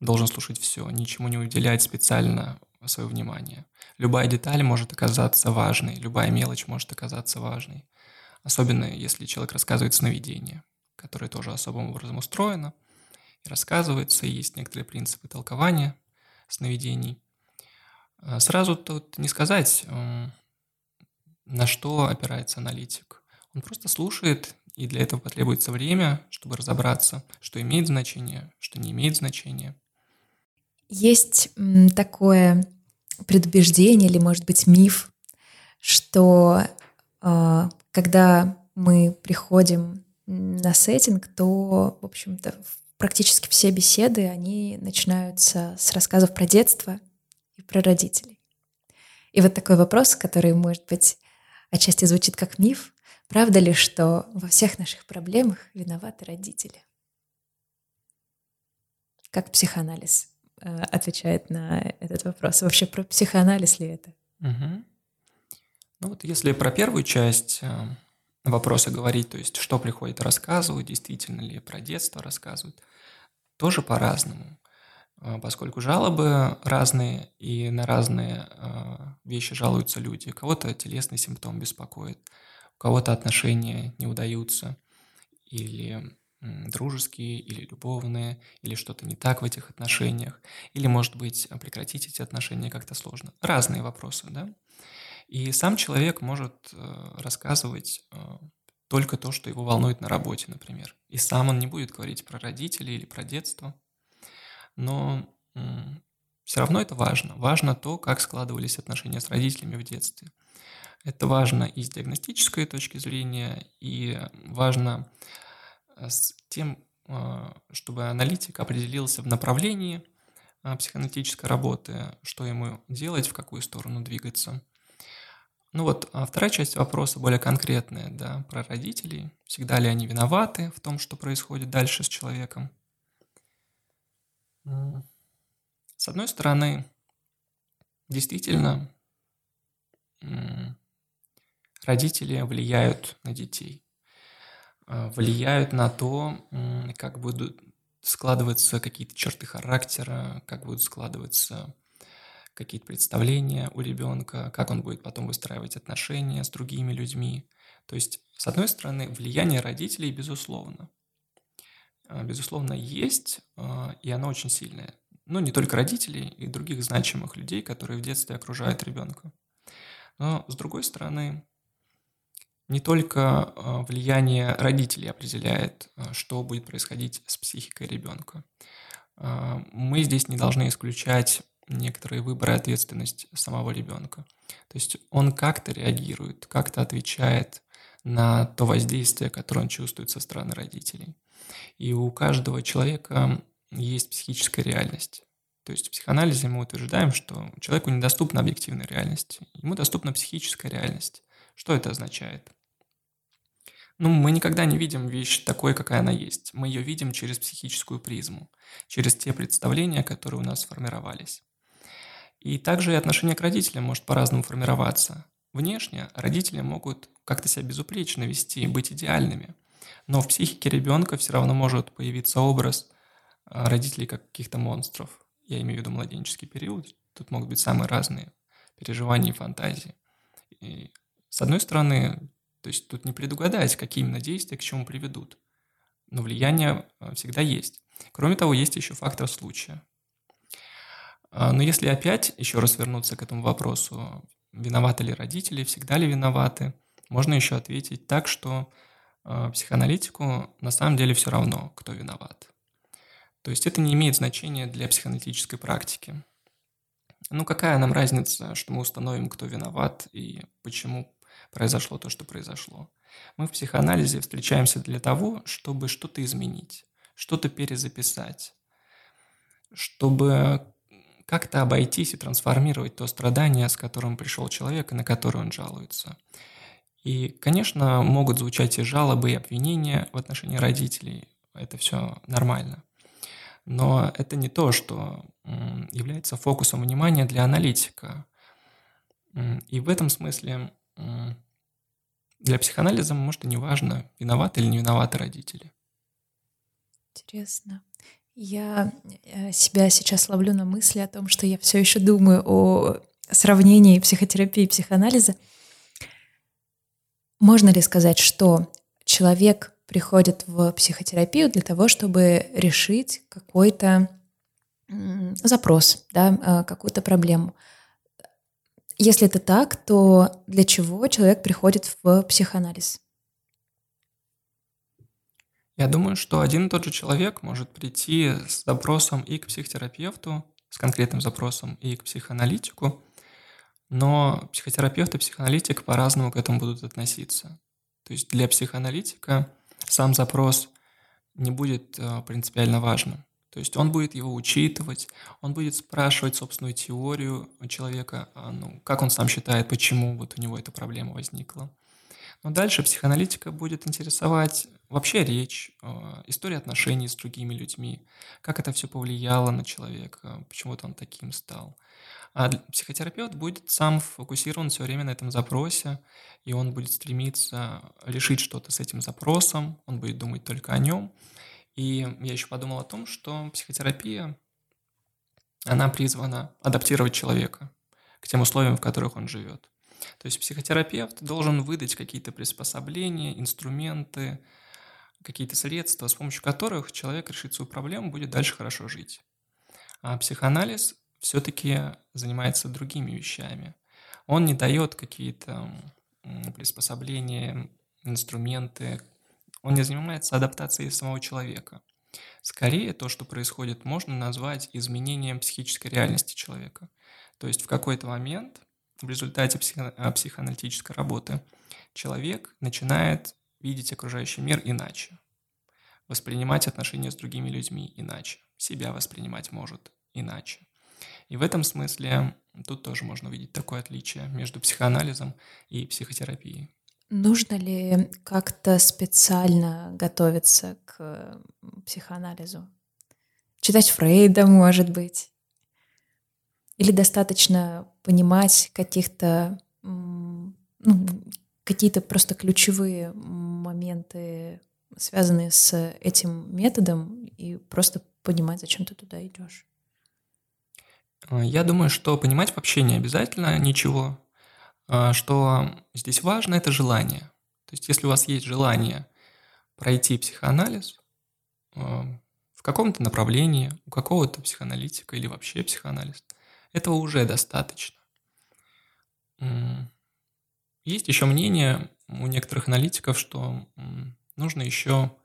[SPEAKER 2] должен слушать все, ничему не уделять специально свое внимание. Любая деталь может оказаться важной, любая мелочь может оказаться важной. Особенно если человек рассказывает сновидения которое тоже особым образом устроено и рассказывается, и есть некоторые принципы толкования сновидений. А сразу тут не сказать, на что опирается аналитик. Он просто слушает, и для этого потребуется время, чтобы разобраться, что имеет значение, что не имеет значения.
[SPEAKER 1] Есть такое предубеждение или, может быть, миф, что э, когда мы приходим на сеттинг, то, в общем-то, практически все беседы, они начинаются с рассказов про детство и про родителей. И вот такой вопрос, который, может быть, отчасти звучит как миф, правда ли, что во всех наших проблемах виноваты родители? Как психоанализ отвечает на этот вопрос? Вообще про психоанализ ли это?
[SPEAKER 2] Угу. Ну вот если про первую часть, э, вопросы говорить, то есть что приходит рассказывают, действительно ли про детство рассказывают, тоже по-разному, а, поскольку жалобы разные и на разные вещи жалуются люди. Кого-то телесный симптом беспокоит, у кого-то отношения не удаются, или дружеские, или любовные, или что-то не так в этих отношениях, или, может быть, прекратить эти отношения как-то сложно. Разные вопросы, да? И сам человек может э, рассказывать э, только то, что его волнует на работе, например. И сам он не будет говорить про родителей или про детство. Но все равно это важно. Важно то, как складывались отношения с родителями в детстве. Это важно и с диагностической точки зрения, и важно с тем, чтобы аналитик определился в направлении психоаналитической работы, что ему делать, в какую сторону двигаться. Ну вот а вторая часть вопроса более конкретная, да, про родителей. Всегда ли они виноваты в том, что происходит дальше с человеком? С одной стороны, действительно, родители влияют на детей, э, влияют на то, как будут складываться какие-то черты характера, как будут складываться какие-то представления у ребенка, как он будет потом выстраивать отношения с другими людьми. То есть, с одной стороны, влияние родителей, безусловно, э, безусловно, есть, э, и оно очень сильное. Но не только родителей и других значимых людей, которые в детстве окружают ребенка. Но, с другой стороны, не только э, влияние родителей определяет, что будет происходить с психикой ребенка. Мы здесь не должны исключать некоторые выборы ответственность самого ребенка. То есть он как-то реагирует, как-то отвечает на то воздействие, которое он чувствует со стороны родителей. И у каждого человека есть психическая реальность. То есть в психоанализе мы утверждаем, что человеку недоступна объективная реальность, ему доступна психическая реальность. Что это означает? Ну, мы никогда не видим вещь такой, какая она есть. Мы ее видим через психическую призму, через те представления, которые у нас сформировались. И также и отношение к родителям может по-разному формироваться. Внешне родители могут как-то себя безупречно вести, быть идеальными. Но в психике ребенка все равно может появиться образ а, родителей как каких-то монстров. Я имею в виду младенческий период. Тут могут быть самые разные переживания и фантазии. И с одной стороны, то есть тут не предугадать, какие именно действия к чему приведут. Но влияние а, всегда есть. Кроме того, есть еще фактор случая. А, но если опять еще раз вернуться к этому вопросу, виноваты ли родители, всегда ли виноваты, можно еще ответить так, что э, психоаналитику на самом деле все равно, кто виноват. То есть это не имеет значения для психоаналитической практики. Ну какая нам разница, что мы установим, кто виноват и почему произошло то, что произошло. Мы в психоанализе встречаемся для того, чтобы что-то изменить, что-то перезаписать, чтобы как-то обойтись и трансформировать то страдание, с которым пришел человек и на которое он жалуется. И, конечно, могут звучать и жалобы, и обвинения в отношении родителей. Это все нормально. Но это не то, что является фокусом внимания для аналитика. И в этом смысле для психоанализа, может, и не важно, виноваты или не виноваты родители.
[SPEAKER 1] Интересно. Я э, себя сейчас ловлю на мысли о том, что я все еще думаю о сравнении психотерапии и психоанализа. Можно ли сказать, что человек приходит в психотерапию для того, чтобы решить какой-то запрос, да, э, какую-то проблему? Если это так, то для чего человек приходит в психоанализ?
[SPEAKER 2] Я думаю, что один и тот же человек может прийти с запросом и к психотерапевту, с конкретным запросом, и к психоаналитику, но психотерапевт и психоаналитик по-разному к этому будут относиться. То есть для психоаналитика сам запрос не будет э, принципиально важным. То есть он будет его учитывать, он будет спрашивать собственную теорию человека, а, ну, как он сам считает, почему вот у него эта проблема возникла. Но дальше психоаналитика будет интересовать вообще речь, э, история отношений с другими людьми, как это все повлияло на человека, почему он таким стал. А психотерапевт будет сам фокусирован все время на этом запросе, и он будет стремиться решить что-то с этим запросом, он будет думать только о нем. И я еще подумал о том, что психотерапия, она призвана адаптировать человека к тем условиям, в которых он живет. То есть психотерапевт должен выдать какие-то приспособления, инструменты, какие-то средства, с помощью которых человек решит свою проблему, будет дальше хорошо жить. А психоанализ все-таки занимается другими вещами. Он не дает какие-то приспособления, инструменты. Он не занимается адаптацией самого человека. Скорее, то, что происходит, можно назвать изменением психической реальности человека. То есть в какой-то момент в результате психо- а, психоаналитической работы человек начинает видеть окружающий мир иначе, воспринимать отношения с другими людьми иначе, себя воспринимать может иначе. И в этом смысле тут тоже можно увидеть такое отличие между психоанализом и психотерапией.
[SPEAKER 1] Нужно ли как-то специально готовиться к психоанализу? Читать Фрейда, может быть? Или достаточно понимать каких-то ну, какие-то просто ключевые моменты, связанные с этим методом, и просто понимать, зачем ты туда идешь.
[SPEAKER 2] А, я думаю, что понимать вообще не обязательно ничего. А, что здесь важно, это желание. То есть если у вас есть желание пройти психоанализ а, в каком-то направлении, у какого-то психоаналитика или вообще психоанализ, этого уже достаточно. Есть еще мнение у некоторых аналитиков, что нужно еще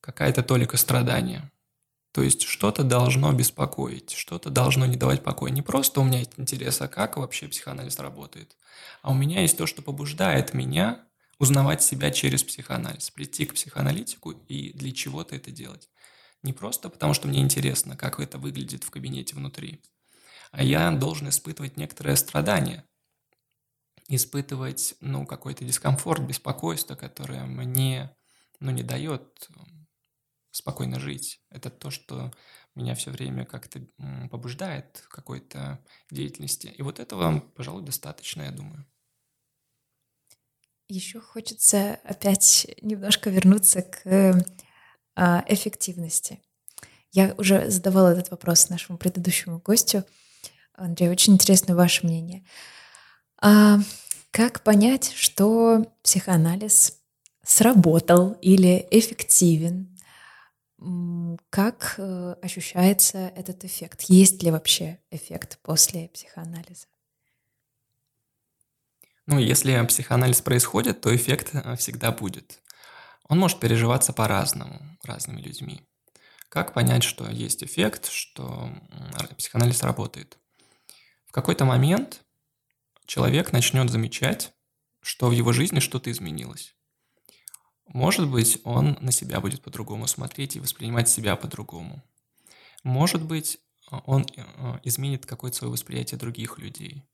[SPEAKER 2] какая-то толика страдания. То есть что-то должно беспокоить, что-то должно не давать покоя. Не просто у меня есть интерес, а как вообще психоанализ работает, а у меня есть то, что побуждает меня узнавать себя через психоанализ, прийти к психоаналитику и для чего-то это делать. Не просто потому, что мне интересно, как это выглядит в кабинете внутри, а я должен испытывать некоторое страдание, испытывать, ну, какой-то дискомфорт, беспокойство, которое мне, ну, не дает спокойно жить. Это то, что меня все время как-то побуждает к какой-то деятельности. И вот этого, пожалуй, достаточно, я думаю.
[SPEAKER 1] Еще хочется опять немножко вернуться к а, эффективности. Я уже задавала этот вопрос нашему предыдущему гостю. Андрей, очень интересно ваше мнение. А как понять, что психоанализ сработал или эффективен как э, ощущается этот эффект? Есть ли вообще эффект после психоанализа?
[SPEAKER 2] Ну, если психоанализ происходит, то эффект э, всегда будет. Он может переживаться по-разному, разными людьми. Как понять, что есть эффект, что психоанализ работает? В какой-то момент человек начнет замечать, что в его жизни что-то изменилось. Может быть, он на себя будет по-другому смотреть и воспринимать себя по-другому. Может быть, он э, изменит какое-то свое восприятие других людей.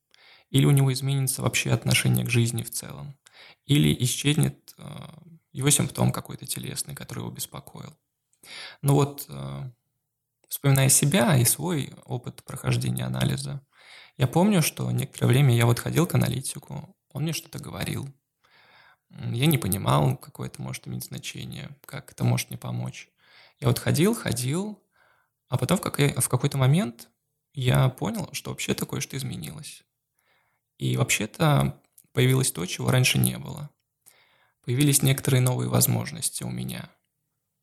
[SPEAKER 2] Или у него изменится вообще отношение к жизни в целом. Или исчезнет э, его симптом какой-то телесный, который его беспокоил. Но вот, э, вспоминая себя и свой опыт прохождения анализа, я помню, что некоторое время я вот ходил к аналитику, он мне что-то говорил, я не понимал, какое это может иметь значение, как это может мне помочь. Я вот ходил, ходил, а потом в, какой- в какой-то момент я понял, что вообще такое что изменилось. И вообще-то появилось то, чего раньше не было. Появились некоторые новые возможности у меня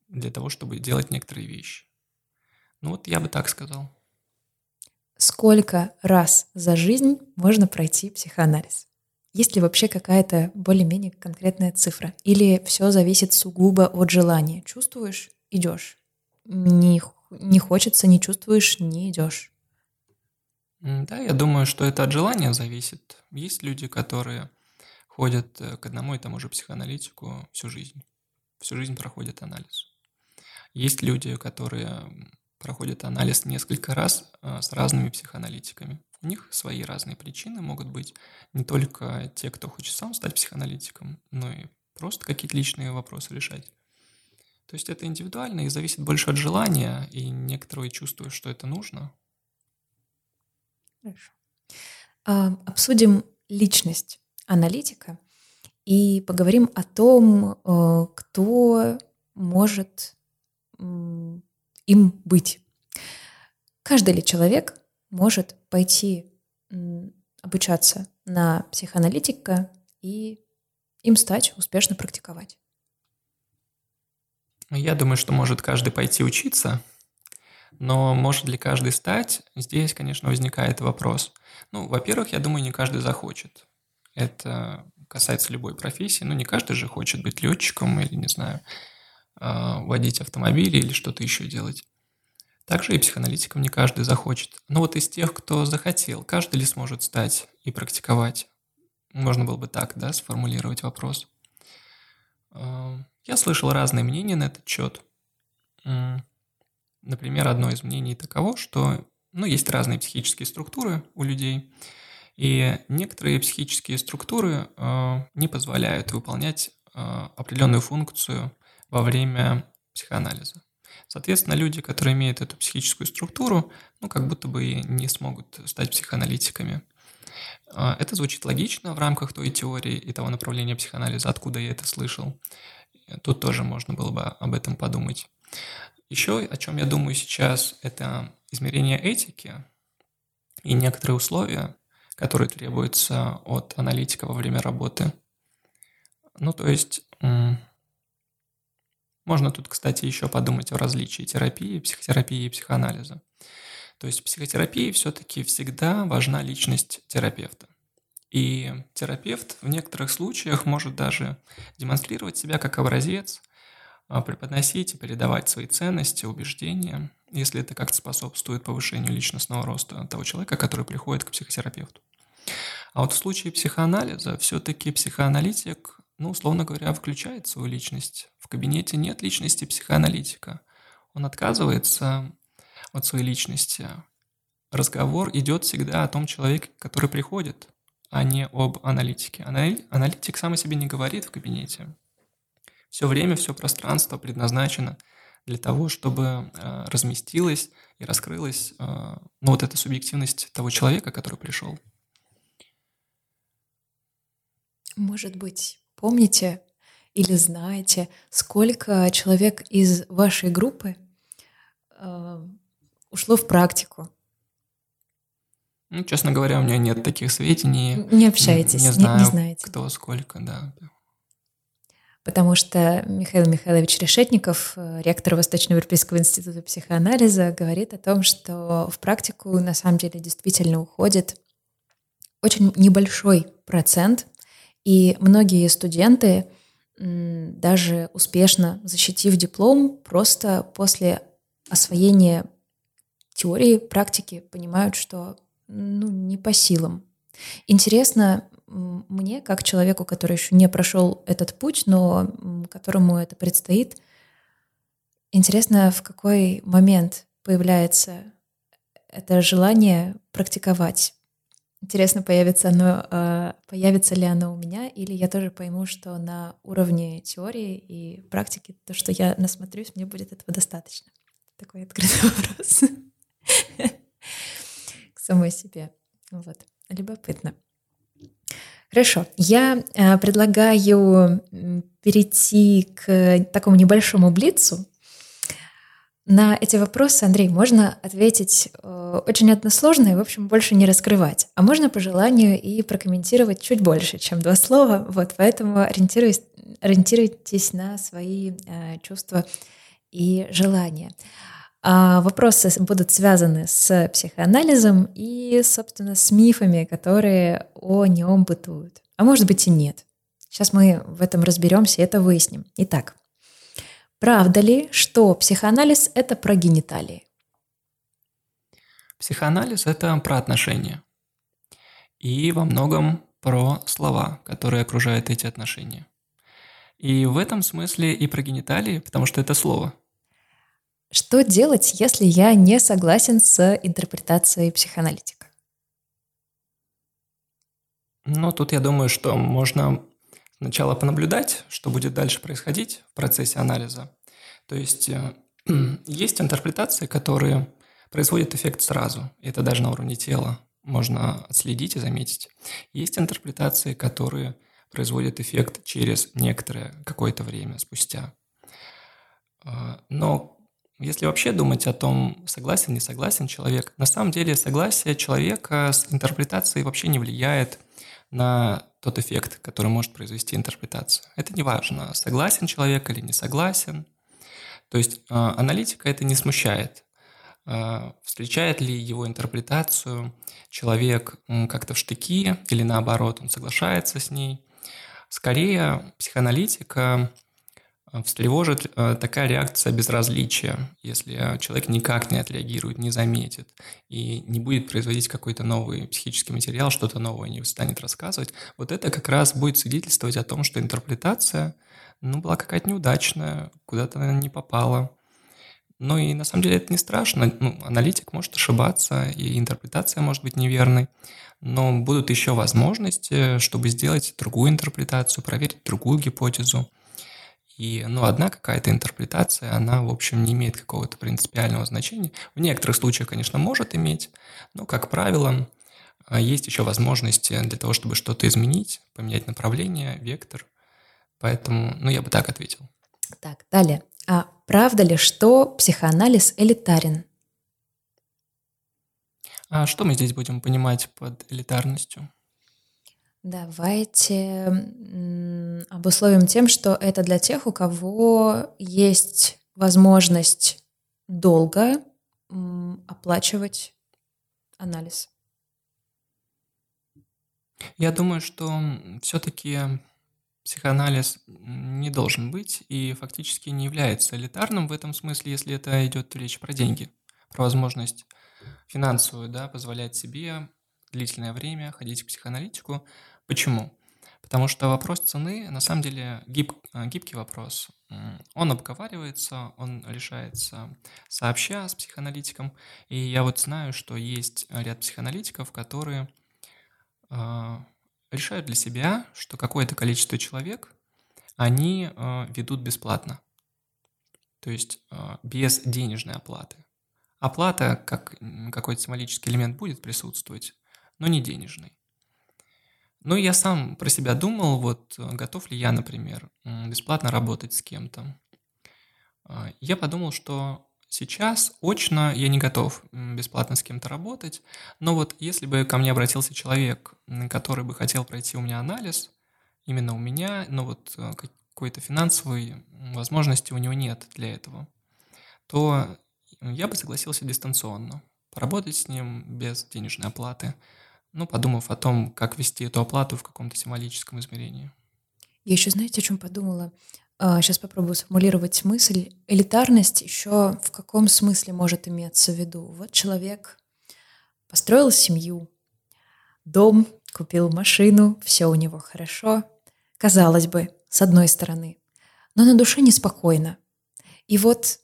[SPEAKER 2] для того, чтобы делать некоторые вещи. Ну вот я бы так сказал.
[SPEAKER 1] Сколько раз за жизнь можно пройти психоанализ? Есть ли вообще какая-то более-менее конкретная цифра? Или все зависит сугубо от желания? Чувствуешь — идешь. Не, не хочется, не чувствуешь — не идешь.
[SPEAKER 2] Да, я думаю, что это от желания зависит. Есть люди, которые ходят э, к одному и тому же психоаналитику всю жизнь. Всю жизнь проходят анализ. Есть люди, которые проходят анализ несколько раз э, с разными психоаналитиками. У них свои разные причины могут быть. Не только те, кто хочет сам стать психоаналитиком, но и просто какие-то личные вопросы решать. То есть это индивидуально и зависит больше от желания, и некоторые чувствуют, что это нужно.
[SPEAKER 1] Хорошо. А, обсудим личность аналитика и поговорим о том, э, кто может им быть. Каждый ли человек может пойти обучаться на психоаналитика и им стать, успешно практиковать?
[SPEAKER 2] Я думаю, что может каждый пойти учиться, но может ли каждый стать? Здесь, конечно, возникает вопрос. Ну, во-первых, я думаю, не каждый захочет. Это касается любой профессии. Ну, не каждый же хочет быть летчиком или, не знаю, водить автомобили или что-то еще делать. Также и психоаналитиком не каждый захочет. Но вот из тех, кто захотел, каждый ли сможет стать и практиковать? Можно было бы так, да, сформулировать вопрос. А, я слышал разные мнения на этот счет. Например, одно из мнений таково, что ну, есть разные психические структуры у людей, и некоторые психические структуры э, не позволяют выполнять определенную функцию во время психоанализа. Соответственно, люди, которые имеют эту психическую структуру, ну, как будто бы и не смогут стать психоаналитиками. А, это звучит логично в рамках той теории и того направления психоанализа, откуда я это слышал. Тут тоже можно было бы об этом подумать. Еще о чем я думаю сейчас, это измерение этики и некоторые условия, которые требуются от аналитика во время работы. Ну, то есть, можно тут, кстати, еще подумать о различии терапии, психотерапии и психоанализа. То есть в психотерапии все-таки всегда важна личность терапевта. И терапевт в некоторых случаях может даже демонстрировать себя как образец, а, преподносить и передавать свои ценности, убеждения, если это как-то способствует повышению личностного роста того человека, который приходит к психотерапевту. А вот в случае психоанализа все-таки психоаналитик, ну, условно говоря, включает свою личность. В кабинете нет личности психоаналитика. Он отказывается от своей личности. Разговор идет всегда о том человеке, который приходит, а не об аналитике. Аналитик сам о себе не говорит в кабинете. Все время, все пространство предназначено для того, чтобы э, разместилась и раскрылась э, ну, вот эта субъективность того человека, который пришел.
[SPEAKER 1] Может быть, помните или знаете, сколько человек из вашей группы э, ушло в практику?
[SPEAKER 2] Ну, честно говоря, у меня нет таких сведений.
[SPEAKER 1] Не общаетесь,
[SPEAKER 2] не, не знаю,
[SPEAKER 1] не, не знаете.
[SPEAKER 2] кто сколько, да.
[SPEAKER 1] Потому что Михаил Михайлович Решетников, э, ректор Восточноевропейского института психоанализа, говорит о том, что в практику на самом деле действительно уходит очень небольшой процент, и многие студенты, даже успешно защитив диплом, просто после освоения теории, практики понимают, что ну, не по силам. Интересно мне, как человеку, который еще не прошел этот путь, но которому это предстоит, интересно, в какой момент появляется это желание практиковать. Интересно, появится, оно, а, появится ли оно у меня, или я тоже пойму, что на уровне теории и практики то, что я насмотрюсь, мне будет этого достаточно. Такой открытый вопрос к самой себе. Вот. Любопытно. Хорошо. Я э, предлагаю перейти к такому небольшому блицу. На эти вопросы, Андрей, можно ответить э, очень односложно и, в общем, больше не раскрывать. А можно по желанию и прокомментировать чуть больше, чем два слова. Вот, поэтому ориентируйтесь, ориентируйтесь на свои э, чувства и желания. А вопросы будут связаны с психоанализом и, собственно, с мифами, которые о нем бытуют. А может быть и нет. Сейчас мы в этом разберемся и это выясним. Итак, правда ли, что психоанализ — это про гениталии?
[SPEAKER 2] Психоанализ — это про отношения. И во многом про слова, которые окружают эти отношения. И в этом смысле и про гениталии, потому что это слово —
[SPEAKER 1] что делать, если я не согласен с интерпретацией психоаналитика?
[SPEAKER 2] Ну, тут я думаю, что можно сначала понаблюдать, что будет дальше происходить в процессе анализа. То есть э, есть интерпретации, которые производят эффект сразу. Это даже на уровне тела можно отследить и заметить. Есть интерпретации, которые производят эффект через некоторое какое-то время спустя. Э, но если вообще думать о том, согласен, не согласен человек, на самом деле согласие человека с интерпретацией вообще не влияет на тот эффект, который может произвести интерпретация. Это не важно, согласен человек или не согласен. То есть э, аналитика это не смущает. Э, встречает ли его интерпретацию человек как-то в штыки или наоборот, он соглашается с ней. Скорее, психоаналитика встревожит э, такая реакция безразличия, если человек никак не отреагирует, не заметит и не будет производить какой-то новый психический материал, что-то новое не станет рассказывать, вот это как раз будет свидетельствовать о том, что интерпретация ну, была какая-то неудачная, куда-то она не попала. Ну и на самом деле это не страшно. Ну, аналитик может ошибаться, и интерпретация может быть неверной, но будут еще возможности, чтобы сделать другую интерпретацию, проверить другую гипотезу. И, ну, одна какая-то интерпретация, она, в общем, не имеет какого-то принципиального значения. В некоторых случаях, конечно, может иметь, но, как правило, а есть еще возможности для того, чтобы что-то изменить, поменять направление, вектор. Поэтому, ну, я бы так ответил.
[SPEAKER 1] Так, далее. А правда ли, что психоанализ элитарен?
[SPEAKER 2] А что мы здесь будем понимать под элитарностью?
[SPEAKER 1] Давайте обусловим тем, что это для тех, у кого есть возможность долго оплачивать анализ.
[SPEAKER 2] Я думаю, что все-таки психоанализ не должен быть и фактически не является элитарным в этом смысле, если это идет речь про деньги, про возможность финансовую, да, позволять себе длительное время ходить к психоаналитику. Почему? Потому что вопрос цены на самом деле гиб, гибкий вопрос. Он обговаривается, он решается сообща с психоаналитиком. И я вот знаю, что есть ряд психоаналитиков, которые э, решают для себя, что какое-то количество человек они э, ведут бесплатно. То есть э, без денежной оплаты. Оплата, как какой-то символический элемент, будет присутствовать, но не денежный. Ну, я сам про себя думал, вот э, готов ли я, например, бесплатно работать с кем-то. А, я подумал, что сейчас очно я не готов бесплатно с кем-то работать, но вот если бы ко мне обратился человек, который бы хотел пройти у меня анализ, именно у меня, но вот э, какой-то финансовой возможности у него нет для этого, то я бы согласился дистанционно, поработать с ним без денежной оплаты – ну, подумав о том, как вести эту оплату в каком-то символическом измерении.
[SPEAKER 1] Я еще, знаете, о чем подумала? Сейчас а, попробую сформулировать мысль. Элитарность еще в каком смысле может иметься в виду? Вот человек построил семью, дом, купил машину, все у него хорошо. Казалось бы, с одной стороны. Но на душе неспокойно. И вот,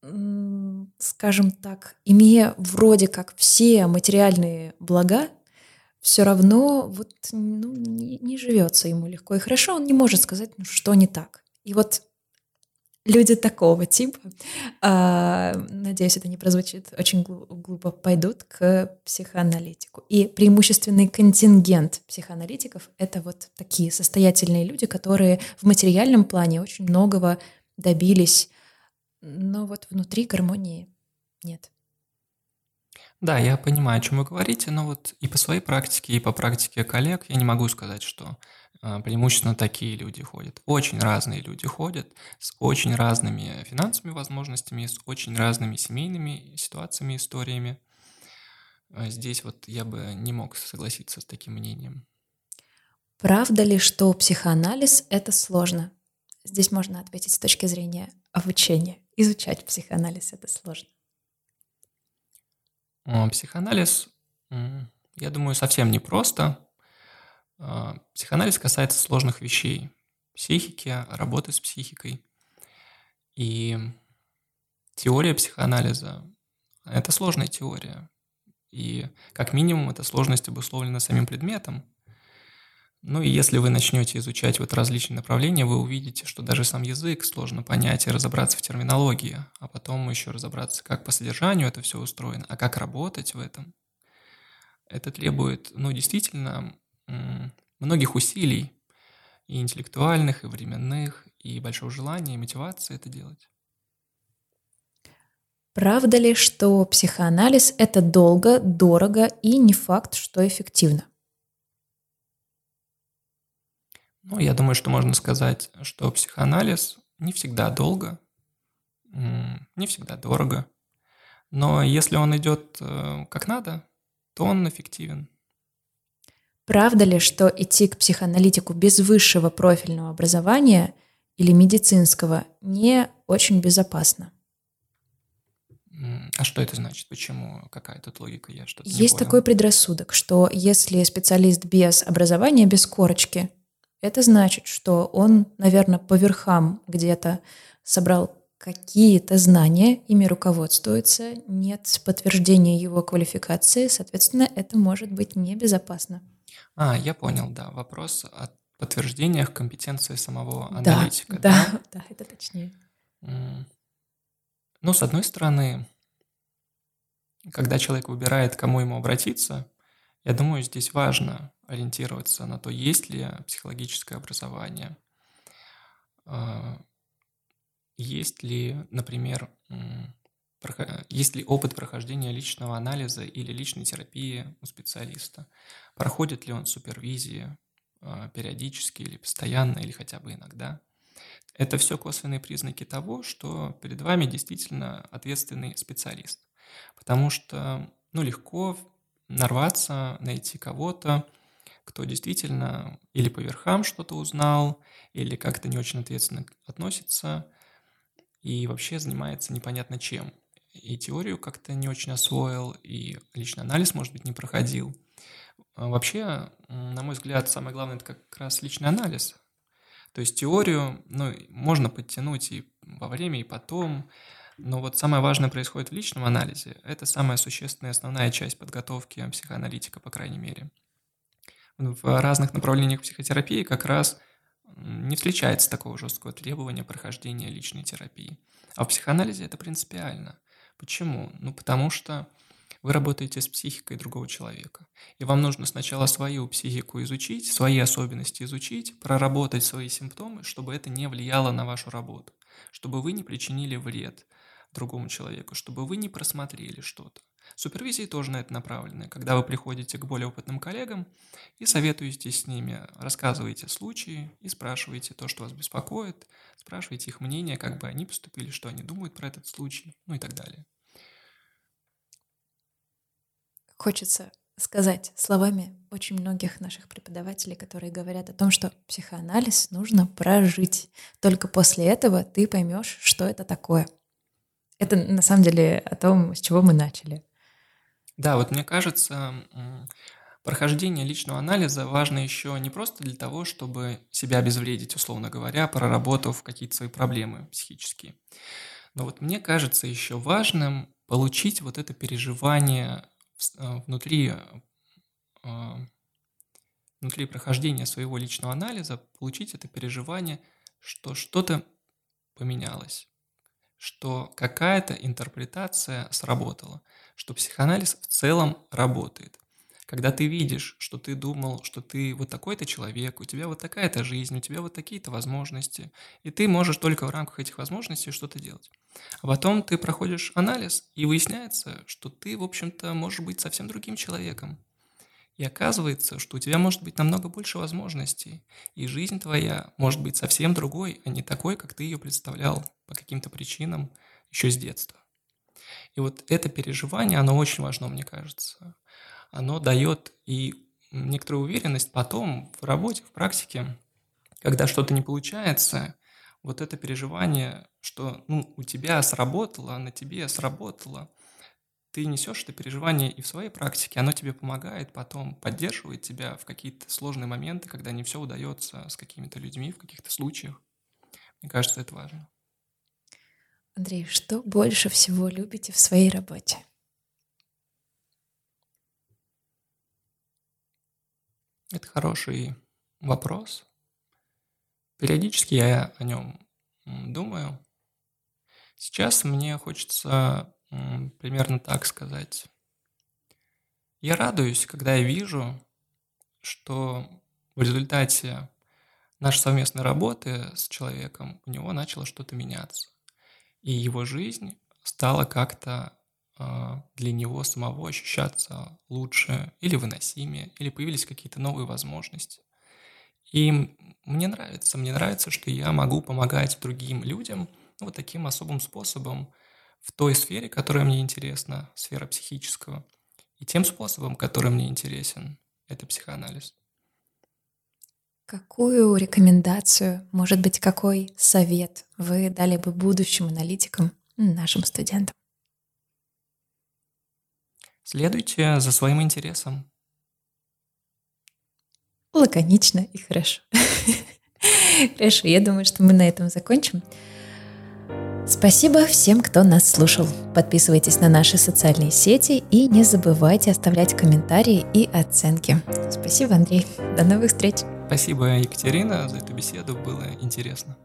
[SPEAKER 1] скажем так, имея вроде как все материальные блага, все равно вот, ну, не, не живется ему легко и хорошо, он не может сказать, ну, что не так. И вот люди такого типа, э, надеюсь, это не прозвучит очень глупо, пойдут к психоаналитику. И преимущественный контингент психоаналитиков — это вот такие состоятельные люди, которые в материальном плане очень многого добились, но вот внутри гармонии нет.
[SPEAKER 2] Да, я понимаю, о чем вы говорите, но вот и по своей практике, и по практике коллег я не могу сказать, что э, преимущественно такие люди ходят. Очень разные люди ходят с очень разными финансовыми возможностями, с очень разными семейными ситуациями, историями. А здесь вот я бы не мог согласиться с таким мнением.
[SPEAKER 1] Правда ли, что психоанализ — это сложно? Здесь можно ответить с точки зрения обучения. Изучать психоанализ — это сложно.
[SPEAKER 2] Психоанализ, я думаю, совсем не просто. А, психоанализ касается сложных вещей. Психики, работы с психикой. И теория психоанализа – это сложная теория. И как минимум эта сложность обусловлена самим предметом. Ну и если вы начнете изучать вот различные направления, вы увидите, что даже сам язык сложно понять и разобраться в терминологии, а потом еще разобраться, как по содержанию это все устроено, а как работать в этом. Это требует, ну, действительно, многих усилий, и интеллектуальных, и временных, и большого желания, и мотивации это делать.
[SPEAKER 1] Правда ли, что психоанализ – это долго, дорого и не факт, что эффективно?
[SPEAKER 2] Ну, я думаю, что можно сказать, что психоанализ не всегда долго, не всегда дорого. Но если он идет э, как надо, то он эффективен.
[SPEAKER 1] Правда ли, что идти к психоаналитику без высшего профильного образования или медицинского не очень безопасно?
[SPEAKER 2] А что это значит? Почему? Какая тут логика? Я что-то
[SPEAKER 1] Есть такой предрассудок, что если специалист без образования, без корочки, это значит, что он, наверное, по верхам где-то собрал какие-то знания, ими руководствуется, нет подтверждения его квалификации, соответственно, это может быть небезопасно.
[SPEAKER 2] А, я понял, да. Вопрос о подтверждениях компетенции самого аналитика.
[SPEAKER 1] Да, да, да, это точнее.
[SPEAKER 2] Ну, с одной стороны, когда человек выбирает, кому ему обратиться, Я думаю, здесь важно ориентироваться на то, есть ли психологическое образование, а, есть ли, например, есть ли опыт прохождения личного анализа или личной терапии у специалиста, проходит ли он супервизии а, периодически или постоянно, или хотя бы иногда. Это все косвенные признаки того, что перед вами действительно ответственный специалист. Потому что ну, легко нарваться, найти кого-то, кто действительно или по верхам что-то узнал, или как-то не очень ответственно относится, и вообще занимается непонятно чем. И теорию как-то не очень освоил, и личный анализ, может быть, не проходил. А вообще, на мой взгляд, самое главное – это как раз личный анализ. То есть теорию ну, можно подтянуть и во время, и потом, но вот самое важное происходит в личном анализе. Это самая существенная основная часть подготовки психоаналитика, по крайней мере. В разных направлениях психотерапии как раз не встречается такого жесткого требования прохождения личной терапии. А в психоанализе это принципиально. Почему? Ну, потому что вы работаете с психикой другого человека. И вам нужно сначала свою психику изучить, свои особенности изучить, проработать свои симптомы, чтобы это не влияло на вашу работу, чтобы вы не причинили вред другому человеку, чтобы вы не просмотрели что-то. Супервизии тоже на это направлены. Когда вы приходите к более опытным коллегам и советуетесь с ними, рассказываете случаи и спрашиваете то, что вас беспокоит, спрашиваете их мнение, как бы они поступили, что они думают про этот случай, ну и так далее.
[SPEAKER 1] Хочется сказать словами очень многих наших преподавателей, которые говорят о том, что психоанализ нужно прожить. Только после этого ты поймешь, что это такое. Это на самом деле о том, с чего мы начали.
[SPEAKER 2] Да, вот мне кажется, прохождение личного анализа важно еще не просто для того, чтобы себя обезвредить, условно говоря, проработав какие-то свои проблемы психические. Но вот мне кажется еще важным получить вот это переживание э, внутри, э, внутри прохождения своего личного анализа, получить это переживание, что что-то поменялось, что какая-то интерпретация сработала, что психоанализ в целом работает. Когда ты видишь, что ты думал, что ты вот такой-то человек, у тебя вот такая-то жизнь, у тебя вот такие-то возможности, и ты можешь только в рамках этих возможностей что-то делать. А потом ты проходишь анализ, и выясняется, что ты, в общем-то, можешь быть совсем другим человеком. И оказывается, что у тебя может быть намного больше возможностей, и жизнь твоя может быть совсем другой, а не такой, как ты ее представлял по каким-то причинам еще с детства. И вот это переживание, оно очень важно, мне кажется. Оно дает и некоторую уверенность потом в работе, в практике, когда что-то не получается, вот это переживание, что ну, у тебя сработало, на тебе сработало, ты несешь это переживание и в своей практике, оно тебе помогает потом, поддерживает тебя в какие-то сложные моменты, когда не все удается с какими-то людьми в каких-то случаях. Мне кажется, это важно.
[SPEAKER 1] Андрей, что больше всего любите в своей работе?
[SPEAKER 2] Это хороший вопрос. Периодически я о нем думаю. Сейчас мне хочется примерно так сказать. Я радуюсь, когда я вижу, что в результате нашей совместной работы с человеком у него начало что-то меняться. И его жизнь стала как-то э, для него самого ощущаться лучше или выносимее, или появились какие-то новые возможности. И мне нравится, мне нравится, что я могу помогать другим людям ну, вот таким особым способом, в той сфере, которая мне интересна, сфера психического, и тем способом, который мне интересен, это психоанализ.
[SPEAKER 1] Какую рекомендацию, может быть, какой совет вы дали бы будущим аналитикам, нашим студентам?
[SPEAKER 2] Следуйте за своим интересом.
[SPEAKER 1] Лаконично и хорошо. Хорошо, я думаю, что мы на этом закончим. Спасибо всем, кто нас слушал. Подписывайтесь на наши социальные сети и не забывайте оставлять комментарии и оценки. Спасибо, Андрей. До новых встреч.
[SPEAKER 2] Спасибо, Екатерина, за эту беседу. Было интересно.